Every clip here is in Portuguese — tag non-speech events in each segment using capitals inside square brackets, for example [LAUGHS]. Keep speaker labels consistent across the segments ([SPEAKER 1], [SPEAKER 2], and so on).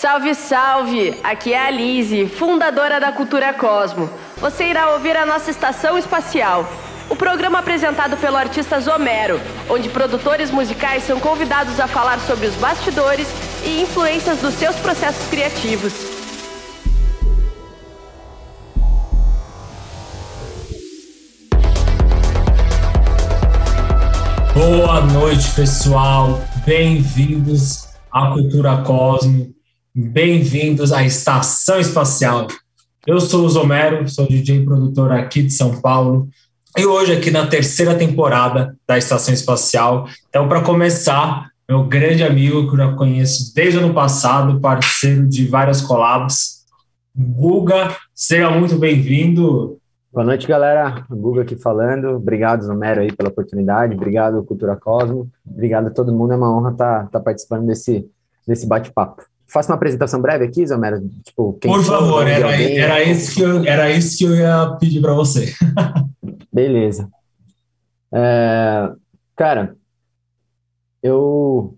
[SPEAKER 1] Salve, salve! Aqui é a Lise, fundadora da Cultura Cosmo. Você irá ouvir a nossa estação espacial. O programa apresentado pelo artista Zomero, onde produtores musicais são convidados a falar sobre os bastidores e influências dos seus processos criativos.
[SPEAKER 2] Boa noite, pessoal. Bem-vindos à Cultura Cosmo. Bem-vindos à Estação Espacial. Eu sou o Zomero, sou DJ e produtor aqui de São Paulo. E hoje, aqui na terceira temporada da Estação Espacial. Então, para começar, meu grande amigo que eu já conheço desde o ano passado, parceiro de várias collabs, Guga, seja muito bem-vindo.
[SPEAKER 3] Boa noite, galera. Guga aqui falando. Obrigado, Zomero, aí pela oportunidade. Obrigado, Cultura Cosmo. Obrigado a todo mundo. É uma honra estar tá, tá participando desse, desse bate-papo. Faça uma apresentação breve aqui, Zomero?
[SPEAKER 2] Tipo, Por favor, era, alguém, era, isso que eu, era isso que eu ia pedir para você. [LAUGHS]
[SPEAKER 3] Beleza. É, cara, eu.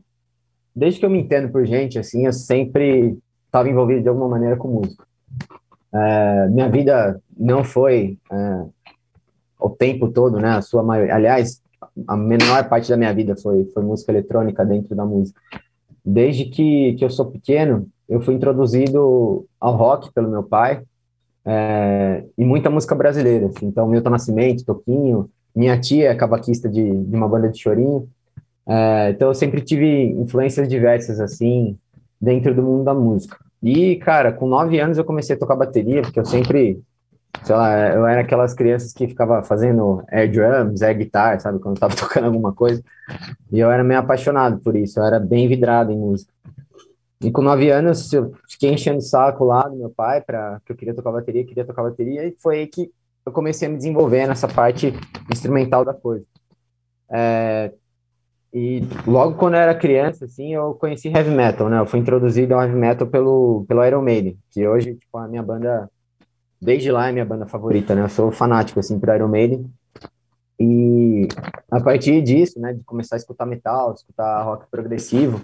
[SPEAKER 3] Desde que eu me entendo por gente, assim, eu sempre estava envolvido de alguma maneira com música. É, minha vida não foi é, o tempo todo, né? A sua maioria. Aliás, a menor parte da minha vida foi, foi música eletrônica dentro da música desde que, que eu sou pequeno, eu fui introduzido ao rock pelo meu pai é, e muita música brasileira. Assim. Então, Milton Nascimento, Toquinho, minha tia é cavaquista de, de uma banda de chorinho. É, então, eu sempre tive influências diversas, assim, dentro do mundo da música. E, cara, com nove anos eu comecei a tocar bateria, porque eu sempre sei lá, eu era aquelas crianças que ficava fazendo air drums, air guitar, sabe, quando tava [LAUGHS] tocando alguma coisa. E eu era meio apaixonado por isso, eu era bem vidrado em música. E com nove anos, eu fiquei enchendo o saco lá do meu pai para que eu queria tocar bateria, queria tocar bateria, e foi aí que eu comecei a me desenvolver nessa parte instrumental da coisa. É, e logo quando eu era criança, assim, eu conheci heavy metal, né? Eu fui introduzido ao heavy metal pelo, pelo Iron Maiden, que hoje, tipo, a minha banda desde lá é minha banda favorita, né? Eu sou fanático, assim, por Iron Maiden. E a partir disso, né, de começar a escutar metal, escutar rock progressivo,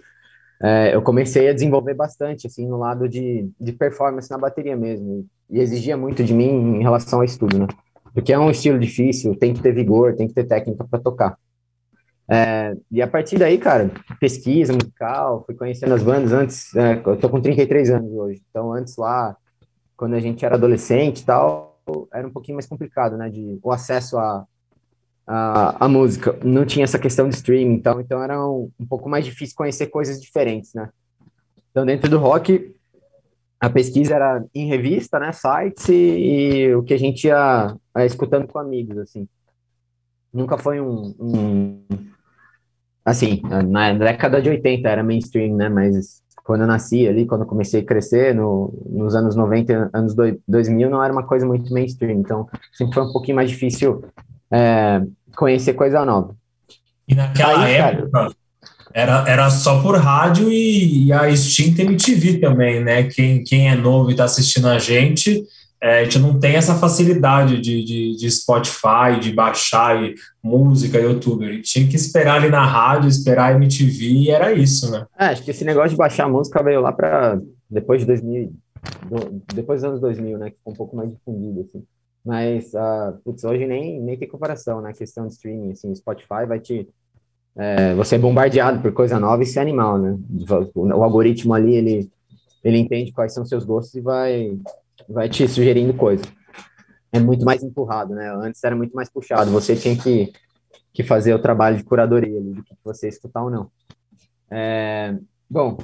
[SPEAKER 3] é, eu comecei a desenvolver bastante, assim, no lado de, de performance na bateria mesmo. E exigia muito de mim em relação ao estudo, né? Porque é um estilo difícil, tem que ter vigor, tem que ter técnica para tocar. É, e a partir daí, cara, pesquisa musical, fui conhecendo as bandas antes, é, eu tô com 33 anos hoje, então antes lá quando a gente era adolescente e tal, era um pouquinho mais complicado, né, de o acesso a, a, a música. Não tinha essa questão de streaming, então, então era um, um pouco mais difícil conhecer coisas diferentes, né. Então, dentro do rock, a pesquisa era em revista, né, sites e, e o que a gente ia, ia, escutando com amigos, assim. Nunca foi um, um assim, na década de 80 era mainstream, né, mas quando eu nasci ali, quando eu comecei a crescer, no, nos anos 90, anos 2000, não era uma coisa muito mainstream, então sempre foi um pouquinho mais difícil é, conhecer coisa nova.
[SPEAKER 2] E naquela Aí, época, cara, era, era só por rádio e, e a extinta MTV também, né? Quem, quem é novo e está assistindo a gente, é, a gente não tem essa facilidade de, de, de Spotify, de baixar e, música, YouTube. A gente tinha que esperar ali na rádio, esperar a MTV e era isso, né?
[SPEAKER 3] É, acho que esse negócio de baixar música veio lá para depois de 2000, do, depois dos anos 2000, né? Que ficou um pouco mais difundido, assim. Mas, uh, putz, hoje nem, nem tem comparação, né? A questão de streaming, assim, Spotify vai te... É, você é bombardeado por coisa nova e ser animal, né? O, o algoritmo ali, ele, ele entende quais são seus gostos e vai vai te sugerindo coisas. É muito mais empurrado, né? Antes era muito mais puxado. Você tinha que, que fazer o trabalho de curadoria ali, do que você escutar ou não. É, bom,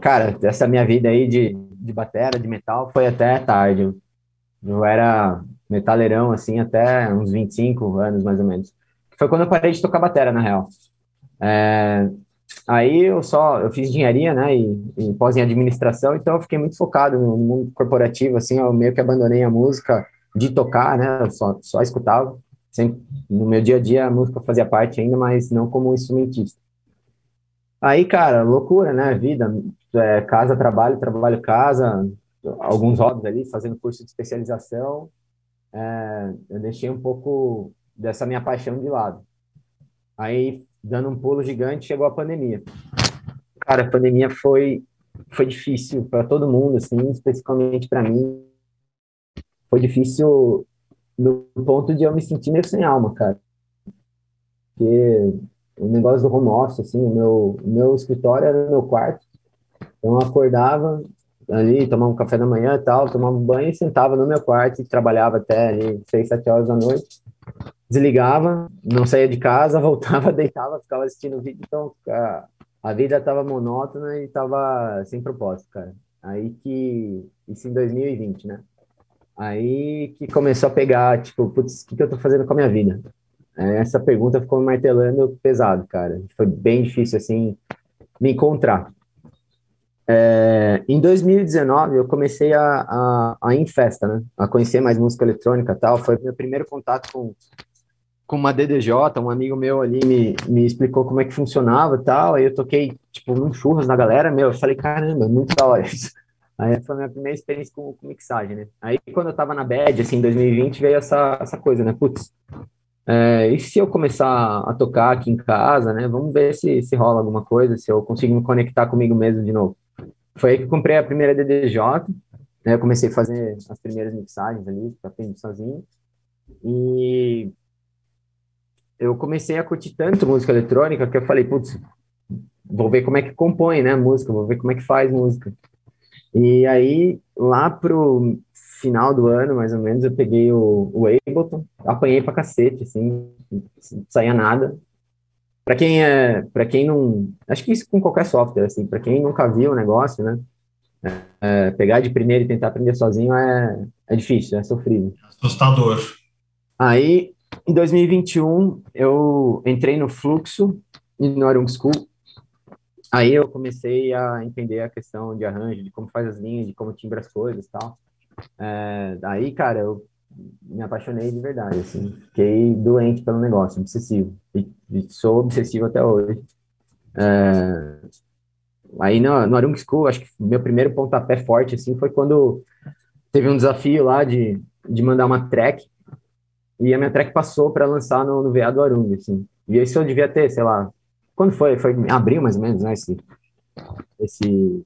[SPEAKER 3] cara, essa minha vida aí de, de batera, de metal, foi até tarde. Eu, eu era metaleirão, assim, até uns 25 anos, mais ou menos. Foi quando eu parei de tocar batera, na real. É, Aí eu só, eu fiz engenharia, né, e, e pós em administração, então eu fiquei muito focado no mundo corporativo, assim, eu meio que abandonei a música de tocar, né, eu só, só escutava, sempre, no meu dia a dia a música fazia parte ainda, mas não como instrumentista. Aí, cara, loucura, né, vida, é, casa, trabalho, trabalho, casa, alguns hobbies ali, fazendo curso de especialização, é, eu deixei um pouco dessa minha paixão de lado. Aí dando um pulo gigante, chegou a pandemia. Cara, a pandemia foi foi difícil para todo mundo, assim, especificamente para mim. Foi difícil no ponto de eu me sentir meio sem alma, cara. Porque o negócio do home office, assim, o meu, o meu escritório era no meu quarto. Então eu acordava ali, tomava um café da manhã e tal, tomava um banho e sentava no meu quarto e trabalhava até ali seis, sete horas da noite. Desligava, não saía de casa, [LAUGHS] voltava, deitava, ficava assistindo o vídeo. Então a, a vida estava monótona e estava sem propósito, cara. Aí que, isso em 2020, né? Aí que começou a pegar, tipo, putz, o que, que eu tô fazendo com a minha vida? Essa pergunta ficou me martelando pesado, cara. Foi bem difícil, assim, me encontrar. É, em 2019, eu comecei a, a, a, ir em festa, né? A conhecer mais música eletrônica tal. Foi meu primeiro contato com, com uma DDJ. Um amigo meu ali me, me explicou como é que funcionava e tal. Aí eu toquei, tipo, um churras na galera, meu. Eu falei, caramba, muito da hora isso. [LAUGHS] Aí foi a minha primeira experiência com, com mixagem, né? Aí quando eu tava na bad, assim, em 2020, veio essa, essa coisa, né? Putz, é, e se eu começar a tocar aqui em casa, né? Vamos ver se, se rola alguma coisa, se eu consigo me conectar comigo mesmo de novo. Foi aí que eu comprei a primeira DDJ, né? Eu comecei a fazer as primeiras mixagens ali, aprendendo sozinho. E eu comecei a curtir tanto música eletrônica que eu falei, putz, vou ver como é que compõe, né, música, vou ver como é que faz música. E aí, lá pro final do ano, mais ou menos, eu peguei o, o Ableton, apanhei pra cacete, assim, não saía nada. Para quem é, para quem não, acho que isso com qualquer software, assim, para quem nunca viu o negócio, né, é, pegar de primeiro e tentar aprender sozinho é, é difícil, é sofrível.
[SPEAKER 2] Assustador.
[SPEAKER 3] Aí, em 2021, eu entrei no Fluxo e no Arung School, Aí eu comecei a entender a questão de arranjo, de como faz as linhas, de como timbra as coisas e tal. É, aí, cara, eu me apaixonei de verdade, assim. Fiquei doente pelo negócio, obsessivo. E, e sou obsessivo até hoje. É, aí no, no Arung School, acho que meu primeiro pontapé forte, assim, foi quando teve um desafio lá de, de mandar uma track e a minha track passou para lançar no, no VA do Arung, assim. E isso eu devia ter, sei lá, quando foi? Foi em abril, mais ou menos, né? Esse, esse...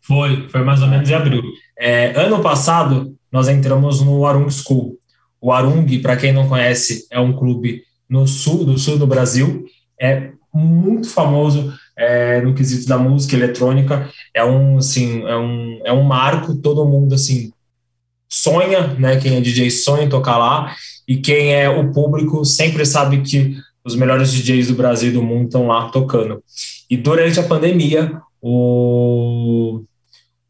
[SPEAKER 2] Foi, foi mais ou menos em abril. É, ano passado, nós entramos no Arung School. O Arung, para quem não conhece, é um clube no sul do sul do Brasil. É muito famoso é, no quesito da música eletrônica. É um, assim, é um, é um marco. Todo mundo, assim, sonha, né? Quem é DJ sonha em tocar lá. E quem é o público sempre sabe que os melhores DJs do Brasil e do mundo estão lá tocando. E durante a pandemia, o,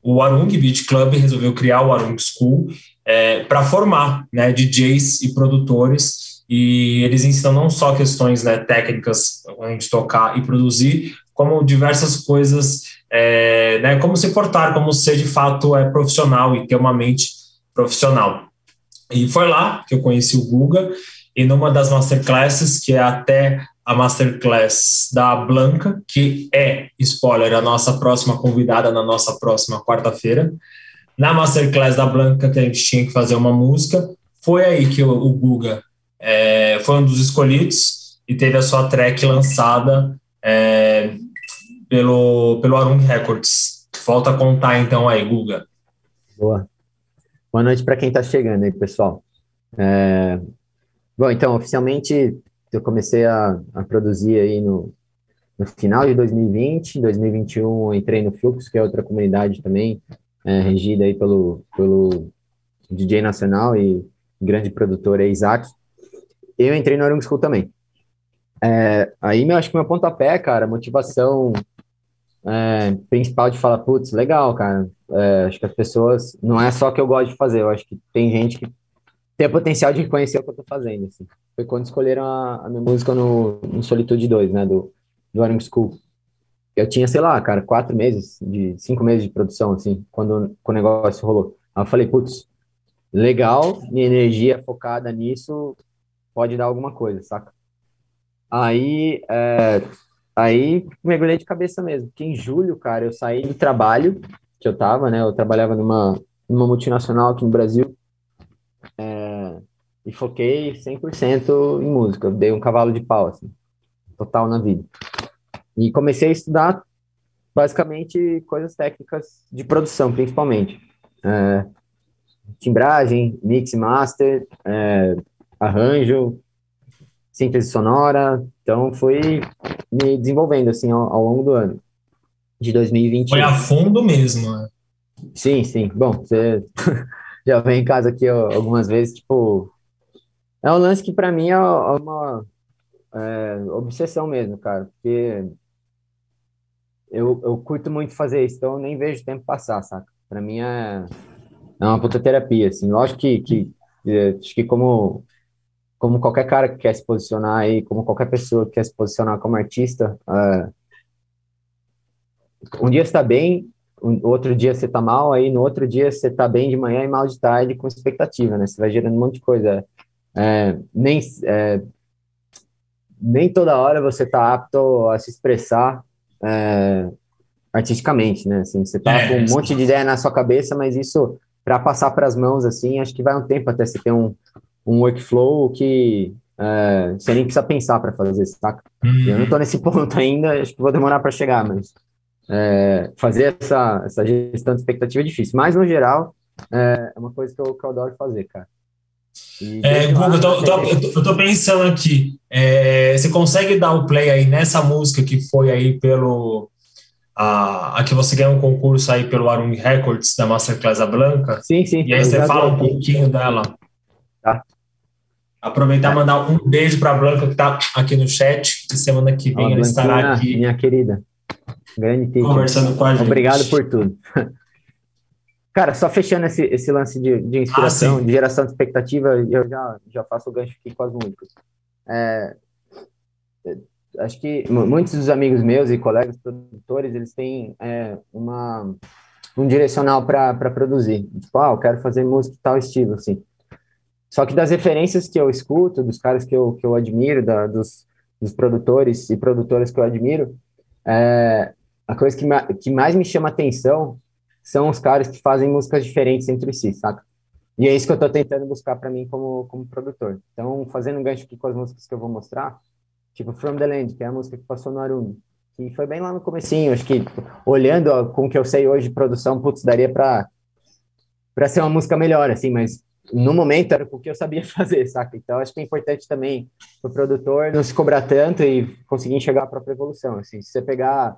[SPEAKER 2] o Arung Beat Club resolveu criar o Arung School é, para formar né, DJs e produtores. E eles ensinam não só questões né, técnicas de tocar e produzir, como diversas coisas, é, né, como se portar, como ser de fato é profissional e ter uma mente profissional. E foi lá que eu conheci o Guga e numa das masterclasses, que é até a masterclass da Blanca, que é, spoiler, a nossa próxima convidada na nossa próxima quarta-feira. Na masterclass da Blanca, que a gente tinha que fazer uma música, foi aí que o, Guga é, foi um dos escolhidos e teve a sua track lançada é, pelo, pelo Arung Records. Volta a contar então aí, Guga.
[SPEAKER 3] Boa. Boa noite para quem está chegando aí, pessoal. É, Bom, então, oficialmente, eu comecei a, a produzir aí no, no final de 2020, em 2021 eu entrei no Fluxo, que é outra comunidade também, é, regida aí pelo, pelo DJ nacional e grande produtor aí, Isaac. Eu entrei no Arung School também. É, aí, eu acho que meu pontapé, cara, motivação é, principal de falar, putz, legal, cara, é, acho que as pessoas, não é só que eu gosto de fazer, eu acho que tem gente que tem o potencial de reconhecer o que eu tô fazendo, assim. Foi quando escolheram a, a minha música no, no Solitude 2, né, do, do Arung School. Eu tinha, sei lá, cara, quatro meses, de cinco meses de produção, assim, quando, quando o negócio rolou. Aí eu falei, putz, legal, minha energia focada nisso pode dar alguma coisa, saca? Aí, é, aí mergulhei de cabeça mesmo, porque em julho, cara, eu saí do trabalho que eu tava, né, eu trabalhava numa, numa multinacional aqui no Brasil, é, e foquei 100% em música. Eu dei um cavalo de pau, assim, total na vida. E comecei a estudar basicamente coisas técnicas de produção, principalmente. É, timbragem, mix master, é, arranjo, síntese sonora. Então, foi me desenvolvendo, assim, ao, ao longo do ano de 2021.
[SPEAKER 2] Foi a fundo mesmo, né?
[SPEAKER 3] Sim, sim. Bom, você [LAUGHS] já vem em casa aqui ó, algumas vezes, tipo, é um lance que para mim é uma é, obsessão mesmo, cara, porque eu, eu curto muito fazer isso, então eu nem vejo o tempo passar, saca? Para mim é, é uma puta terapia, assim. Lógico que, que é, acho que como como qualquer cara que quer se posicionar aí, como qualquer pessoa que quer se posicionar como artista, é, um dia você tá bem, um, outro dia você tá mal, aí no outro dia você tá bem de manhã e mal de tarde com expectativa, né? Você vai gerando um monte de coisa. É, nem, é, nem toda hora você tá apto a se expressar é, artisticamente, né? Assim, você tá com um monte de ideia na sua cabeça, mas isso para passar para as mãos, assim, acho que vai um tempo até você ter um, um workflow que é, você nem precisa pensar para fazer, saca? Uhum. Eu não tô nesse [LAUGHS] ponto ainda, acho que vou demorar para chegar, mas é, fazer essa, essa gestão de expectativa é difícil. Mas, no geral, é, é uma coisa que eu, que eu adoro fazer, cara.
[SPEAKER 2] É, Google, eu, tô, tô, eu tô pensando aqui, é, você consegue dar o play aí nessa música que foi aí pelo, a, a que você ganhou um concurso aí pelo Arung Records da Masterclass a Blanca?
[SPEAKER 3] Sim, sim.
[SPEAKER 2] E aí você fala um pouquinho dela.
[SPEAKER 3] Tá.
[SPEAKER 2] Aproveitar e mandar um beijo para a Blanca que está aqui no chat, semana que vem ela estará aqui.
[SPEAKER 3] Minha querida. Grande teacher.
[SPEAKER 2] Conversando com a gente.
[SPEAKER 3] Obrigado por tudo. [LAUGHS] Cara, só fechando esse, esse lance de, de inspiração, ah, de geração de expectativa, eu já, já faço o gancho aqui com as músicas. É, acho que muitos dos amigos meus e colegas produtores, eles têm é, uma, um direcional para produzir. Tipo, ah, eu quero fazer música de tal estilo, assim. Só que das referências que eu escuto, dos caras que eu, que eu admiro, da, dos, dos produtores e produtoras que eu admiro, é, a coisa que, que mais me chama atenção são os caras que fazem músicas diferentes entre si, saca? E é isso que eu tô tentando buscar para mim como, como produtor. Então, fazendo um gancho aqui com as músicas que eu vou mostrar, tipo From the Land, que é a música que passou no Arumi, que foi bem lá no comecinho, acho que olhando com o que eu sei hoje de produção, putz, daria para para ser uma música melhor, assim, mas no momento era o que eu sabia [LAUGHS] fazer, saca? Então acho que é importante também o produtor não se cobrar tanto e conseguir enxergar a própria evolução, assim. Se você pegar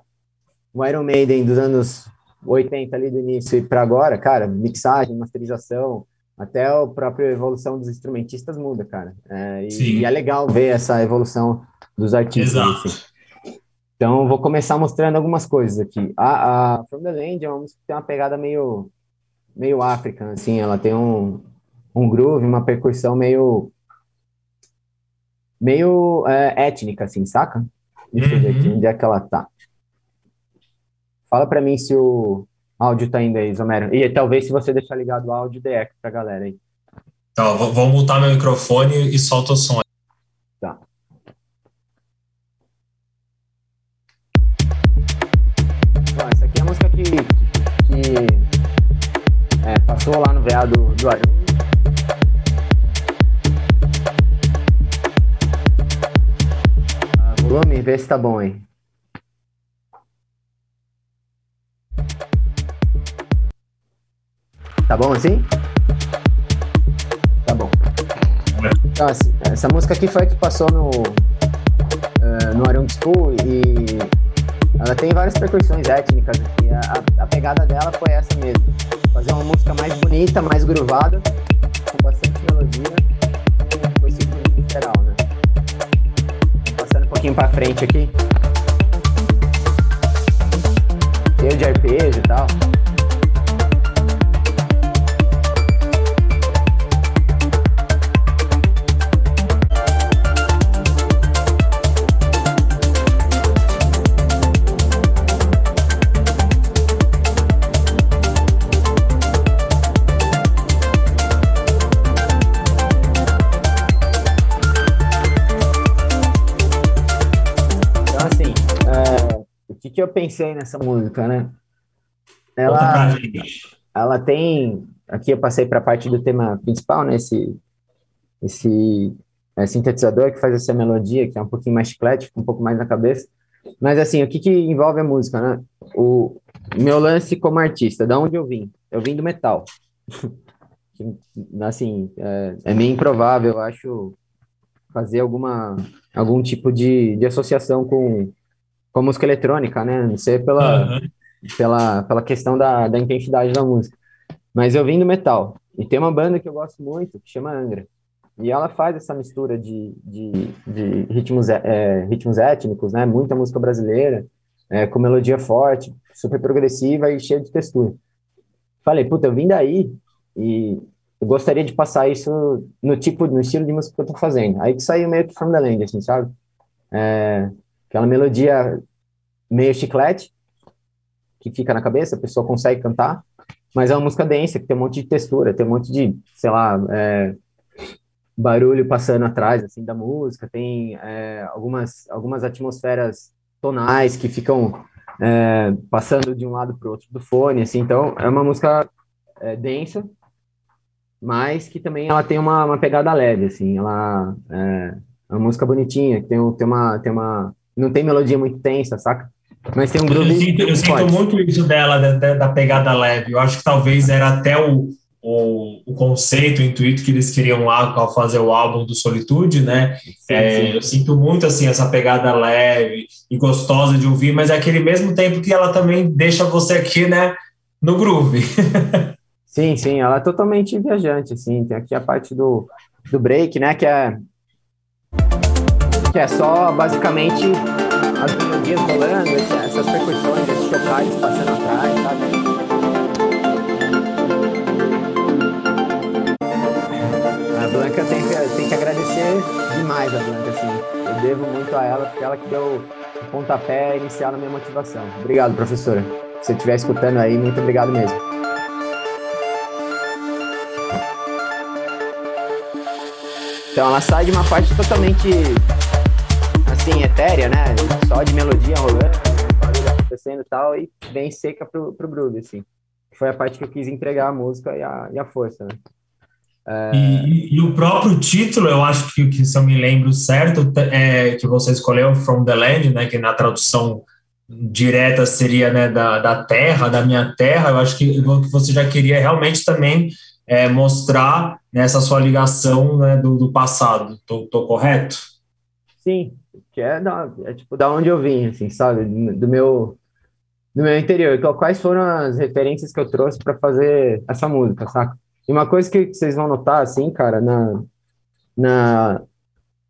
[SPEAKER 3] o Iron Maiden dos anos 80 ali do início e para agora, cara, mixagem, masterização, até a própria evolução dos instrumentistas muda, cara. É, e, e, é legal ver essa evolução dos artistas.
[SPEAKER 2] Exato.
[SPEAKER 3] Assim. Então, vou começar mostrando algumas coisas aqui. A, a From the Land é uma música que tem uma pegada meio, meio África, assim, ela tem um, um groove, uma percussão meio meio é, étnica, assim, saca? Deixa eu ver aqui, uhum. onde é que ela tá. Fala para mim se o áudio tá indo aí, Zomero. E talvez se você deixar ligado o áudio, dê eco pra galera aí.
[SPEAKER 2] Tá, vou, vou mutar meu microfone e solta o som.
[SPEAKER 3] Tá. Bom, essa aqui é a música que, que é, passou lá no VA do, do Arun. Volume, vê se tá bom aí. Tá bom assim? Tá bom. Então, assim, essa música aqui foi a que passou no, uh, no Arung School e ela tem várias percussões étnicas. E a, a, pegada dela foi essa mesmo. Fazer uma música mais bonita, mais groovada, com bastante melodia. Foi simplesmente literal, né? Pouquinho pra frente aqui. Cheio de arpejo e tal. Pensei nessa música, né? Ela, ela tem. Aqui eu passei para a parte do tema principal, né? Esse, esse é, sintetizador que faz essa melodia, que é um pouquinho mais chiclete, um pouco mais na cabeça. Mas, assim, o que, que envolve a música, né? o meu lance como artista, da onde eu vim? Eu vim do metal. [LAUGHS] assim, é, é, meio improvável, eu acho, fazer alguma, algum tipo de, de associação com, com a música eletrônica, né? Não sei pela, uhum. pela, pela questão da, da intensidade da música. Mas eu vim do metal. E tem uma banda que eu gosto muito, que chama Angra. E ela faz essa mistura de, de, de ritmos, é, ritmos étnicos, né? Muita música brasileira, é, com melodia forte, super progressiva e cheia de textura. Falei, puta, eu vim daí e eu gostaria de passar isso no tipo, no estilo de música que eu tô fazendo. Aí que saiu meio que From the Land, assim, sabe? É, aquela melodia meio chiclete, que fica na cabeça, a pessoa consegue cantar, mas é uma música densa, que tem um monte de textura, tem um monte de, sei lá, é, barulho passando atrás, assim, da música, tem é, algumas, algumas atmosferas tonais que ficam é, passando de um lado para o outro do fone, assim, então é uma música é, densa, mas que também ela tem uma, uma pegada leve, assim, ela é, é uma música bonitinha, que tem, tem, uma, tem uma, não tem melodia muito tensa, saca? Mas tem um groove
[SPEAKER 2] Eu sinto, eu sinto muito isso dela, da, da, pegada leve, eu acho que talvez era até o, o, o, conceito, o intuito que eles queriam lá ao fazer o álbum do Solitude, né? Sim, é, sim. Eu sinto muito assim essa pegada leve e gostosa de ouvir, mas é aquele mesmo tempo que ela também deixa você aqui, né, no groove. [LAUGHS]
[SPEAKER 3] sim, sim, ela é totalmente viajante, assim. Tem aqui a parte do, do break, né, que é que é só basicamente as melodias rolando, essas percussões, esses chocalhos passando atrás, sabe? Blanca tem que, tem que agradecer demais a Blanca, assim. Eu devo muito a ela, porque ela que deu o pontapé inicial na minha motivação. Obrigado, professora. Se você estiver escutando aí, muito obrigado mesmo. Então ela sai de uma parte totalmente assim, etérea, né? Só de melodia rolando, barulho acontecendo e tal, e bem seca pro, pro groove, assim. Foi a parte que eu quis entregar a música e a, e a força, né?
[SPEAKER 2] É... E, e, o próprio título, eu acho que, que se eu me lembro certo, é que você escolheu From the Land, né, que na tradução direta seria né, da, da terra, da minha terra, eu acho que você já queria realmente também é, mostrar nessa sua ligação né, do, do passado, tô, correto?
[SPEAKER 3] Sim, que é, da, é tipo da onde eu vim, assim, sabe, do meu do meu interior, quais foram as referências que eu trouxe para fazer essa música, saca? E uma coisa que vocês vão notar, assim, cara, na, na,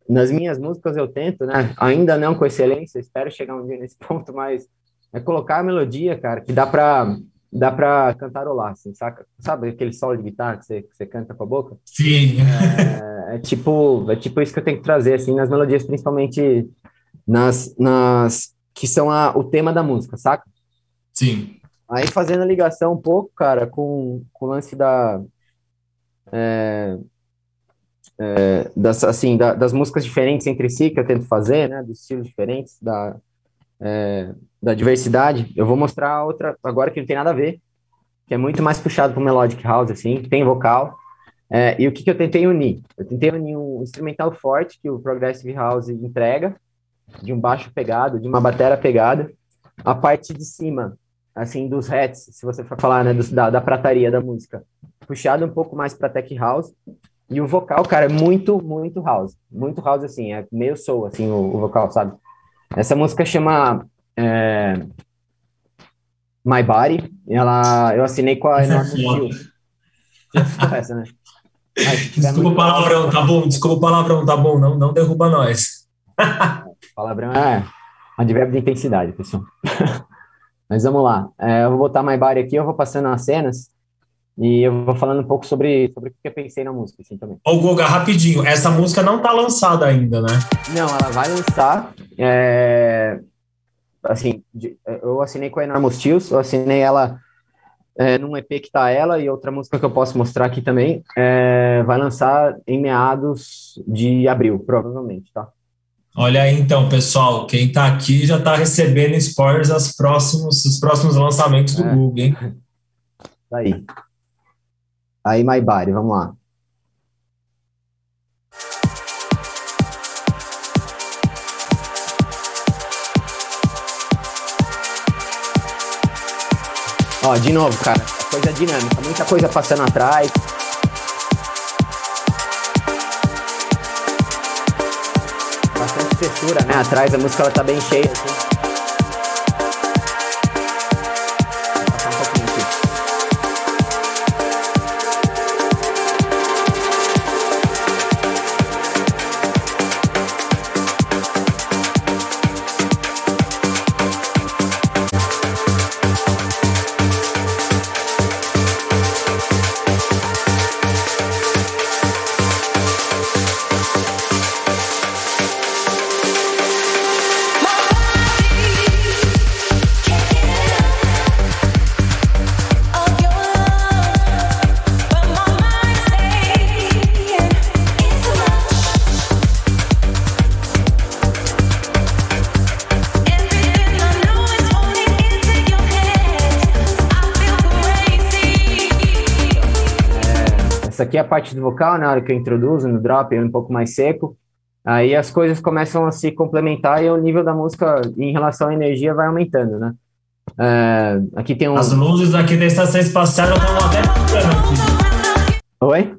[SPEAKER 3] nas minhas músicas eu tento, né? Ainda não com excelência, espero chegar um dia nesse [LAUGHS] ponto, mas é colocar a melodia, cara, que dá pra, dá pra cantarolar, assim, saca? Sabe aquele solo de guitarra que você, que você canta com a boca?
[SPEAKER 2] Sim.
[SPEAKER 3] É, é, tipo, é tipo isso que eu tenho que trazer, assim, nas melodias, principalmente nas, nas que são a, o tema da música, saca?
[SPEAKER 2] Sim.
[SPEAKER 3] Aí fazendo a ligação um pouco, cara, com, com o lance da, é, é, das, assim, da, das músicas diferentes entre si que eu tento fazer, né, dos estilos diferentes, da, é, da diversidade. Eu vou mostrar outra agora que não tem nada a ver, que é muito mais puxado para melodic house, assim, tem vocal. É, e o que, que eu tentei unir? Eu tentei unir um instrumental forte que o progressive house entrega, de um baixo pegado, de uma batera pegada, a parte de cima assim, dos hats, se você for falar, né, do, da, da prataria da música, puxado um pouco mais para tech house, e o vocal, cara, é muito, muito house, muito house, assim, é meio soul, assim, o, o vocal, sabe? Essa música chama é, My Body, ela, eu assinei com a Enormous Steel.
[SPEAKER 2] Essa, né? desculpa o palavrão, tá bom, desculpa o palavrão, tá bom, não, não derruba nós.
[SPEAKER 3] palavrão é advérbio de intensidade, pessoal. [LAUGHS] Mas vamos lá. É, eu vou botar My Body aqui, eu vou passando as cenas e eu vou falando um pouco sobre, sobre o que eu pensei na música, assim, também.
[SPEAKER 2] Ô, Guga, rapidinho, essa música não tá lançada ainda, né?
[SPEAKER 3] Não, ela vai lançar. É... Assim, eu assinei com a Enormous Steels, eu assinei ela é, num EP que tá ela e outra música que eu posso mostrar aqui também. É, vai lançar em meados de abril, provavelmente, tá?
[SPEAKER 2] Olha aí, então, pessoal, quem está aqui já está recebendo spoilers dos próximos, os próximos lançamentos do é. Google, hein?
[SPEAKER 3] Aí. Aí, My Body, vamos lá. Ó, de novo, cara, coisa dinâmica, muita coisa passando atrás. Bastante textura, né? Atrás a música ela tá bem cheia, assim. Parte do vocal, na hora que eu introduzo, no drop, é um pouco mais seco. Aí as coisas começam a se complementar e o nível da música em relação à energia vai aumentando, né? É, aqui tem um...
[SPEAKER 2] As luzes aqui da estação espacial estão até.
[SPEAKER 3] Oi?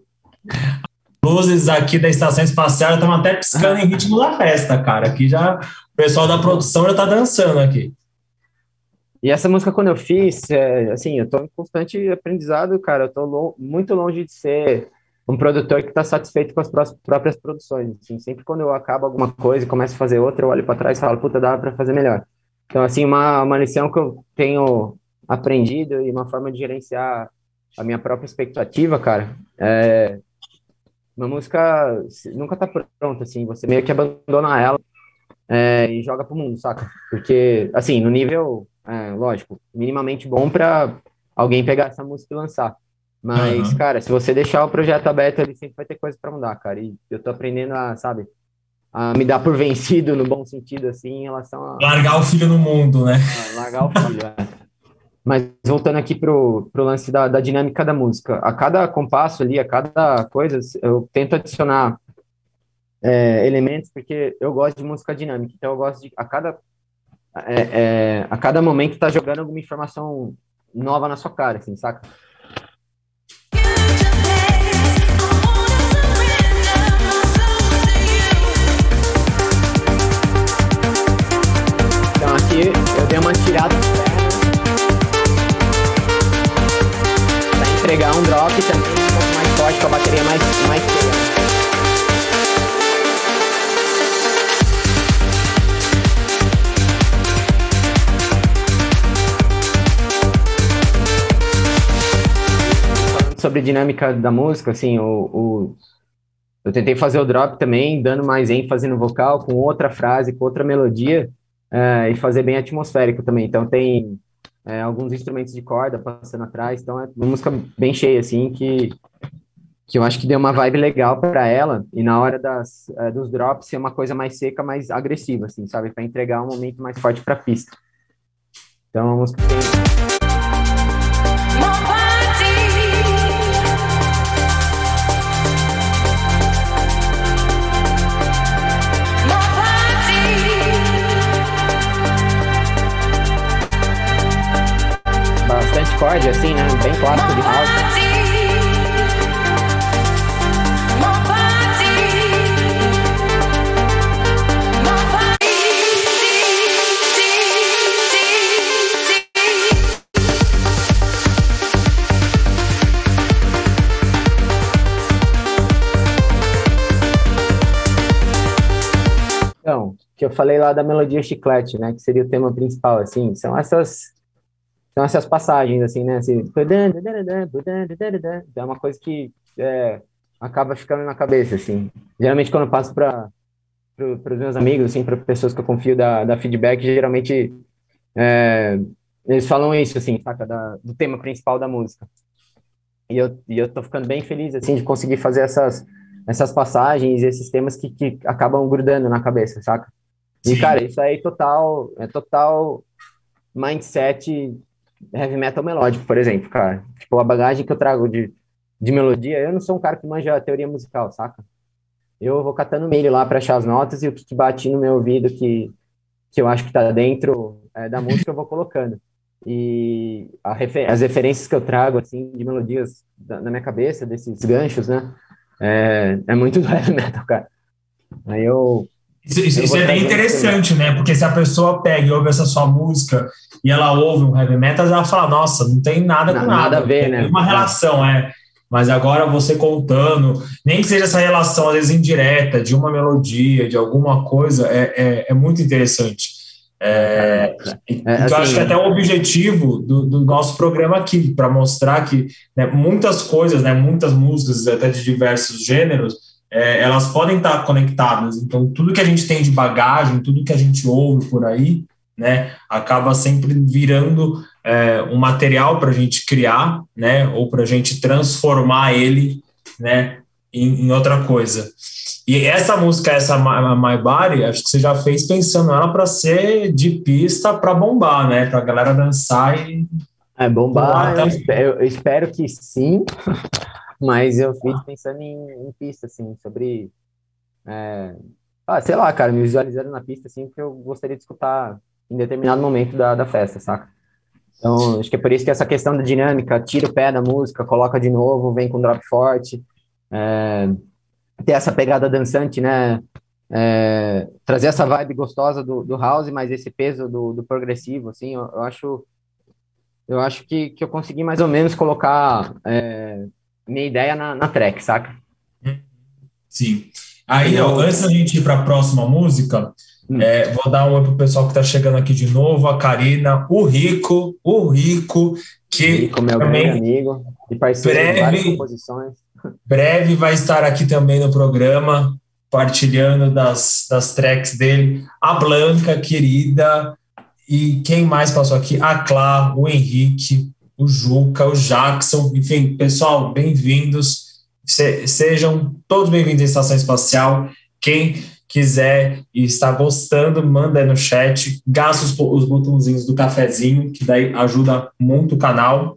[SPEAKER 2] luzes aqui da estação espacial estão até piscando em ritmo da festa, cara. Aqui já o pessoal da produção já está dançando aqui.
[SPEAKER 3] E essa música, quando eu fiz, é, assim, eu tô em constante aprendizado, cara. Eu tô lo muito longe de ser um produtor que está satisfeito com as próprias produções. Assim, sempre quando eu acabo alguma coisa e começo a fazer outra, eu olho para trás e falo, puta, dá para fazer melhor. Então, assim, uma, uma lição que eu tenho aprendido e uma forma de gerenciar a minha própria expectativa, cara, é uma música nunca tá pronta, assim, você meio que abandona ela é, e joga pro mundo, saca? Porque, assim, no nível é, lógico, minimamente bom para alguém pegar essa música e lançar. Mas, uhum. cara, se você deixar o projeto aberto, ele sempre vai ter coisa para mudar, cara. E eu tô aprendendo a, sabe, a me dar por [LAUGHS] vencido no bom sentido, assim, em relação a.
[SPEAKER 2] Largar o filho no mundo, né?
[SPEAKER 3] Ah, largar o filho, é. Mas voltando aqui pro, pro lance da, da dinâmica da música. A cada compasso ali, a cada coisa, eu tento adicionar é, elementos, porque eu gosto de música dinâmica. Então, eu gosto de, a cada é, é, a cada momento tá jogando alguma informação nova na sua cara, assim, saca? Aqui eu dei uma tirada para entregar um drop também um pouco mais forte, com a bateria mais, mais cheia. sobre dinâmica da música, assim, o, o, eu tentei fazer o drop também, dando mais ênfase no vocal, com outra frase, com outra melodia, é, e fazer bem atmosférico também. Então tem é, alguns instrumentos de corda passando atrás, então é uma música bem cheia, assim, que, que eu acho que deu uma vibe legal para ela, e na hora das, é, dos drops ser uma coisa mais seca, mais agressiva, assim, sabe? Para entregar um momento mais forte para pista. Então, a música Discord, assim, né? Bem clássico de house. Então, que eu falei lá da melodia chiclete, né, que seria o tema principal, assim, são essas são essas passagens, assim, né? Assim, é uma coisa que é, acaba ficando na cabeça, assim. Geralmente, quando eu passo para para os meus amigos, assim, para pessoas que eu confio da, da feedback, geralmente é, eles falam isso, assim, saca, da, do tema principal da música. E eu, e eu tô ficando bem feliz, assim, de conseguir fazer essas, essas passagens e esses temas que, que acabam grudando na cabeça, saca? E, Sim. cara, isso aí é total, é total mindset heavy metal melódico, por exemplo, cara. Tipo, a bagagem que eu trago de, de melodia, eu não sou um cara que manja teoria musical, saca? Eu vou catando milho lá para achar as notas e o que, que bate no meu ouvido que, que eu acho que tá dentro é, da música eu vou colocando. e refer as referências que eu trago, assim, de melodias da, na minha cabeça, desses ganchos, né? É, é muito do heavy metal, cara. Aí eu.
[SPEAKER 2] Isso, isso, isso é bem interessante, né? Porque se a pessoa pega e ouve essa sua música e ela ouve um heavy metal, ela fala, nossa, não tem nada com nada.
[SPEAKER 3] Nada a ver,
[SPEAKER 2] né?
[SPEAKER 3] Tem
[SPEAKER 2] uma relação, é. Mas agora você contando, nem que seja essa relação, às vezes indireta, de uma melodia, de alguma coisa, é, é, é muito interessante. É, é, então, assim, acho que até o objetivo do, do nosso programa aqui, para mostrar que né, muitas coisas, né, muitas músicas, até de diversos gêneros, é, elas podem estar conectadas. Então, tudo que a gente tem de bagagem, tudo que a gente ouve por aí, né, acaba sempre virando é, um material para a gente criar, né, ou para a gente transformar ele, né, em, em, outra coisa. E essa música, essa My Body, acho que você já fez pensando ela para ser de pista para bombar, né, para a galera dançar e
[SPEAKER 3] é bombar. Eu espero, eu espero, que sim, mas eu fiz pensando em, em pista, assim, sobre é, ah, sei lá, cara, me visualizando na pista, assim, que eu gostaria de escutar em determinado momento da, da festa, saca? Então, acho que é por isso que essa questão da dinâmica, tira o pé da música, coloca de novo, vem com drop forte, é, ter essa pegada dançante, né? É, trazer essa vibe gostosa do, do house, mas esse peso do, do progressivo, assim, eu, eu, acho eu acho que, que eu consegui mais ou menos colocar é, minha ideia na, na track, saca?
[SPEAKER 2] Sim. Aí, ó, antes da gente ir para a próxima música, Hum. É, vou dar um oi pro pessoal que está chegando aqui de novo, a Karina, o Rico, o Rico, que
[SPEAKER 3] Rico, meu também amigo e parceiro breve,
[SPEAKER 2] breve vai estar aqui também no programa, partilhando das, das tracks dele, a Blanca, querida, e quem mais passou aqui? A Clá, o Henrique, o Juca, o Jackson, enfim, pessoal, bem-vindos, Se, sejam todos bem-vindos à Estação Espacial, quem quiser e está gostando, manda aí no chat, gasta os, os botãozinhos do cafezinho, que daí ajuda muito o canal.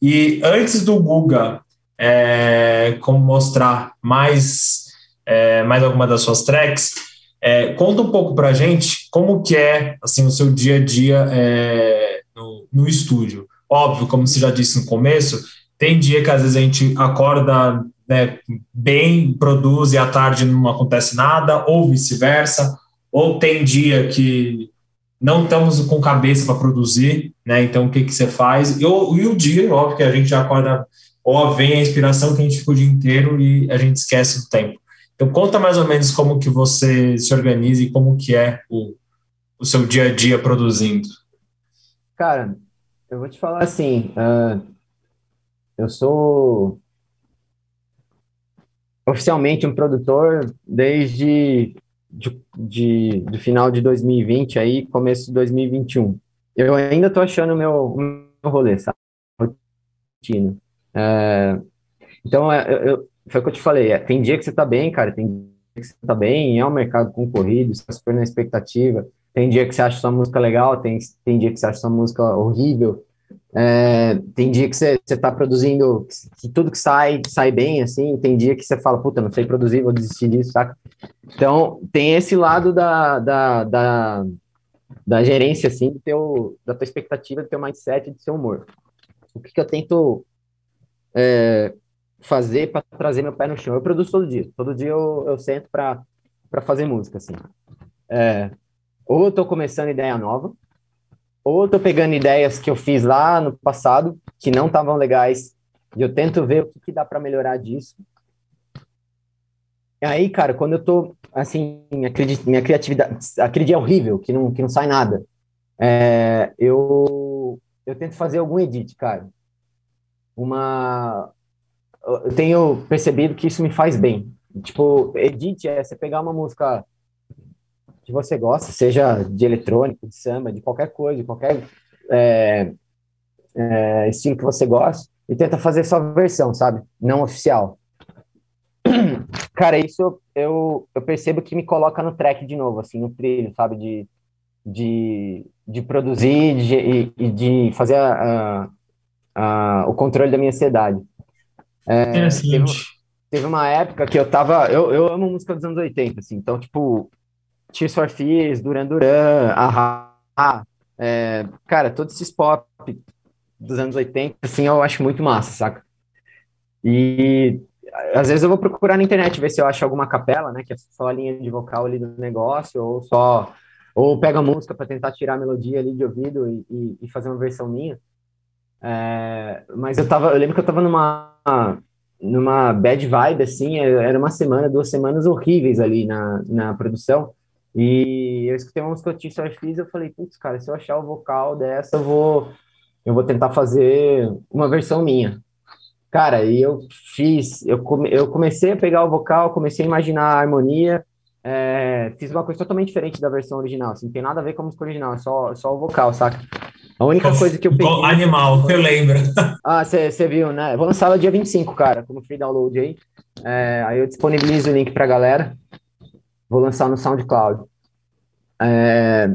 [SPEAKER 2] E antes do Guga é, como mostrar mais, é, mais alguma das suas tracks, é, conta um pouco pra gente como que é assim, o seu dia a dia é, no, no estúdio. Óbvio, como você já disse no começo, tem dia que às vezes a gente acorda né, bem produz e à tarde não acontece nada, ou vice-versa, ou tem dia que não estamos com cabeça para produzir, né? Então o que, que você faz? E, o, e o dia, óbvio que a gente acorda, ou vem a inspiração que a gente fica o dia inteiro e a gente esquece o tempo. Então conta mais ou menos como que você se organiza e como que é o, o seu dia a dia produzindo.
[SPEAKER 3] Cara, eu vou te falar assim, uh, eu sou oficialmente um produtor desde de, de, do final de 2020 aí, começo de 2021. Eu ainda tô achando o meu, meu rolê, sabe? Rotina. É, então, é, eu, foi o que eu te falei, é, tem dia que você tá bem, cara, tem dia que você tá bem, é um mercado concorrido, você tá super na expectativa, tem dia que você acha sua música legal, tem, tem dia que você acha sua música horrível, é, tem dia que você está produzindo, que tudo que sai, sai bem, assim, tem dia que você fala, puta, não sei produzir, vou desistir disso, saca? Então, tem esse lado da, da, da, da gerência, assim, do teu, da tua expectativa, do teu mindset, do seu humor. O que, que eu tento é, fazer para trazer meu pé no chão? Eu produzo todo dia, todo dia eu, eu sento para fazer música, assim. É, ou eu tô começando ideia nova, ou eu tô pegando ideias que eu fiz lá no passado, que não estavam legais, e eu tento ver o que, que dá para melhorar disso. E aí, cara, quando eu tô, assim, minha, minha criatividade, dia é horrível, que não, que não sai nada, é, eu, eu tento fazer algum edit, cara. Uma... Eu tenho percebido que isso me faz bem. Tipo, edit é você pegar uma música que você gosta, seja de eletrônico, de samba, de qualquer coisa, de qualquer é, é, estilo que você gosta, e tenta fazer sua versão, sabe? Não oficial. [CLEARS THROAT] Cara, isso eu, eu percebo que me coloca no track de novo, assim, no trilho, sabe? De, de, de produzir de, e de fazer a, a, a, o controle da minha ansiedade.
[SPEAKER 2] É, teve,
[SPEAKER 3] teve uma época que eu tava. Eu, eu amo música dos anos 80, assim, então, tipo, Tears for Fears, Duran Duran, Ahá, É, cara, todos esses pop dos anos 80, assim, eu acho muito massa, saca? E às vezes eu vou procurar na internet ver se eu acho alguma capela, né, que é só a linha de vocal ali do negócio, ou só ou pego a música para tentar tirar a melodia ali de ouvido e, e, e fazer uma versão minha. É, mas eu tava, eu lembro que eu tava numa numa bad vibe assim, era uma semana, duas semanas horríveis ali na, na produção. E eu escutei uma música que eu fiz e eu falei, putz, cara, se eu achar o vocal dessa, eu vou eu vou tentar fazer uma versão minha. Cara, e eu fiz, eu, come, eu comecei a pegar o vocal, comecei a imaginar a harmonia, é, fiz uma coisa totalmente diferente da versão original, assim, não tem nada a ver com a música original, é só, só o vocal, saca? A única coisa que eu peguei...
[SPEAKER 2] Animal, eu lembro. [LAUGHS]
[SPEAKER 3] Ah, você viu, né? Vou lançar ela dia 25, cara, como free download aí. É, aí eu disponibilizo o link pra galera. Vou lançar no SoundCloud. É,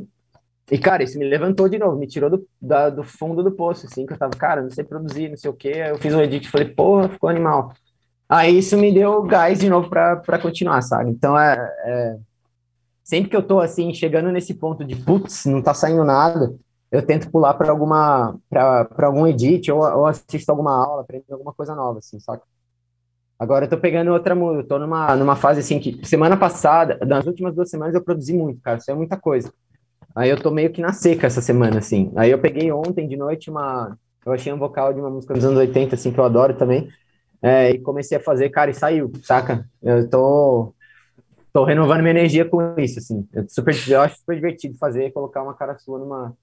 [SPEAKER 3] e, cara, isso me levantou de novo, me tirou do, da, do fundo do poço, assim, que eu tava, cara, não sei produzir, não sei o quê. Aí eu fiz um edit e falei, porra, ficou animal. Aí isso me deu gás de novo pra continuar, sabe? Então, é, é, sempre que eu tô, assim, chegando nesse ponto de, putz, não tá saindo nada, eu tento pular para alguma, para algum edit ou, ou assisto alguma aula, aprendo alguma coisa nova, assim? Agora eu tô pegando outra música, eu tô numa, numa fase, assim, que semana passada, nas últimas duas semanas eu produzi muito, cara, isso é muita coisa. Aí eu tô meio que na seca essa semana, assim. Aí eu peguei ontem de noite uma. Eu achei um vocal de uma música dos anos 80, assim, que eu adoro também. É, e comecei a fazer, cara, e saiu, saca? Eu tô. Tô renovando minha energia com isso, assim. Eu, super, eu acho super divertido fazer, colocar uma cara sua numa,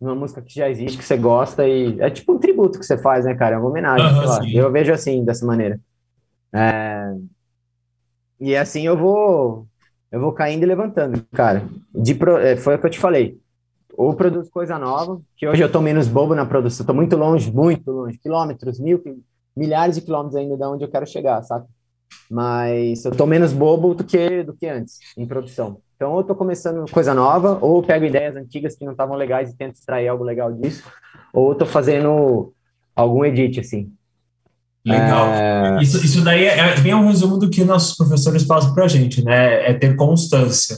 [SPEAKER 3] numa música que já existe, que você gosta, e é tipo um tributo que você faz, né, cara? É uma homenagem, uhum, sei lá. Eu vejo assim, dessa maneira. É... E assim eu vou eu vou caindo e levantando, cara. De pro, é, foi o que eu te falei. Ou produzo coisa nova, que hoje eu tô menos bobo na produção, tô muito longe, muito longe, quilômetros, mil, milhares de quilômetros ainda de onde eu quero chegar, sabe? Mas eu tô menos bobo do que, do que antes, em produção. Então, ou tô começando coisa nova, ou pego ideias antigas que não estavam legais e tento extrair algo legal disso, ou tô fazendo algum edit, assim.
[SPEAKER 2] Legal. É... Isso, isso daí é, é bem um resumo do que nossos professores passam para a gente, né? É ter constância.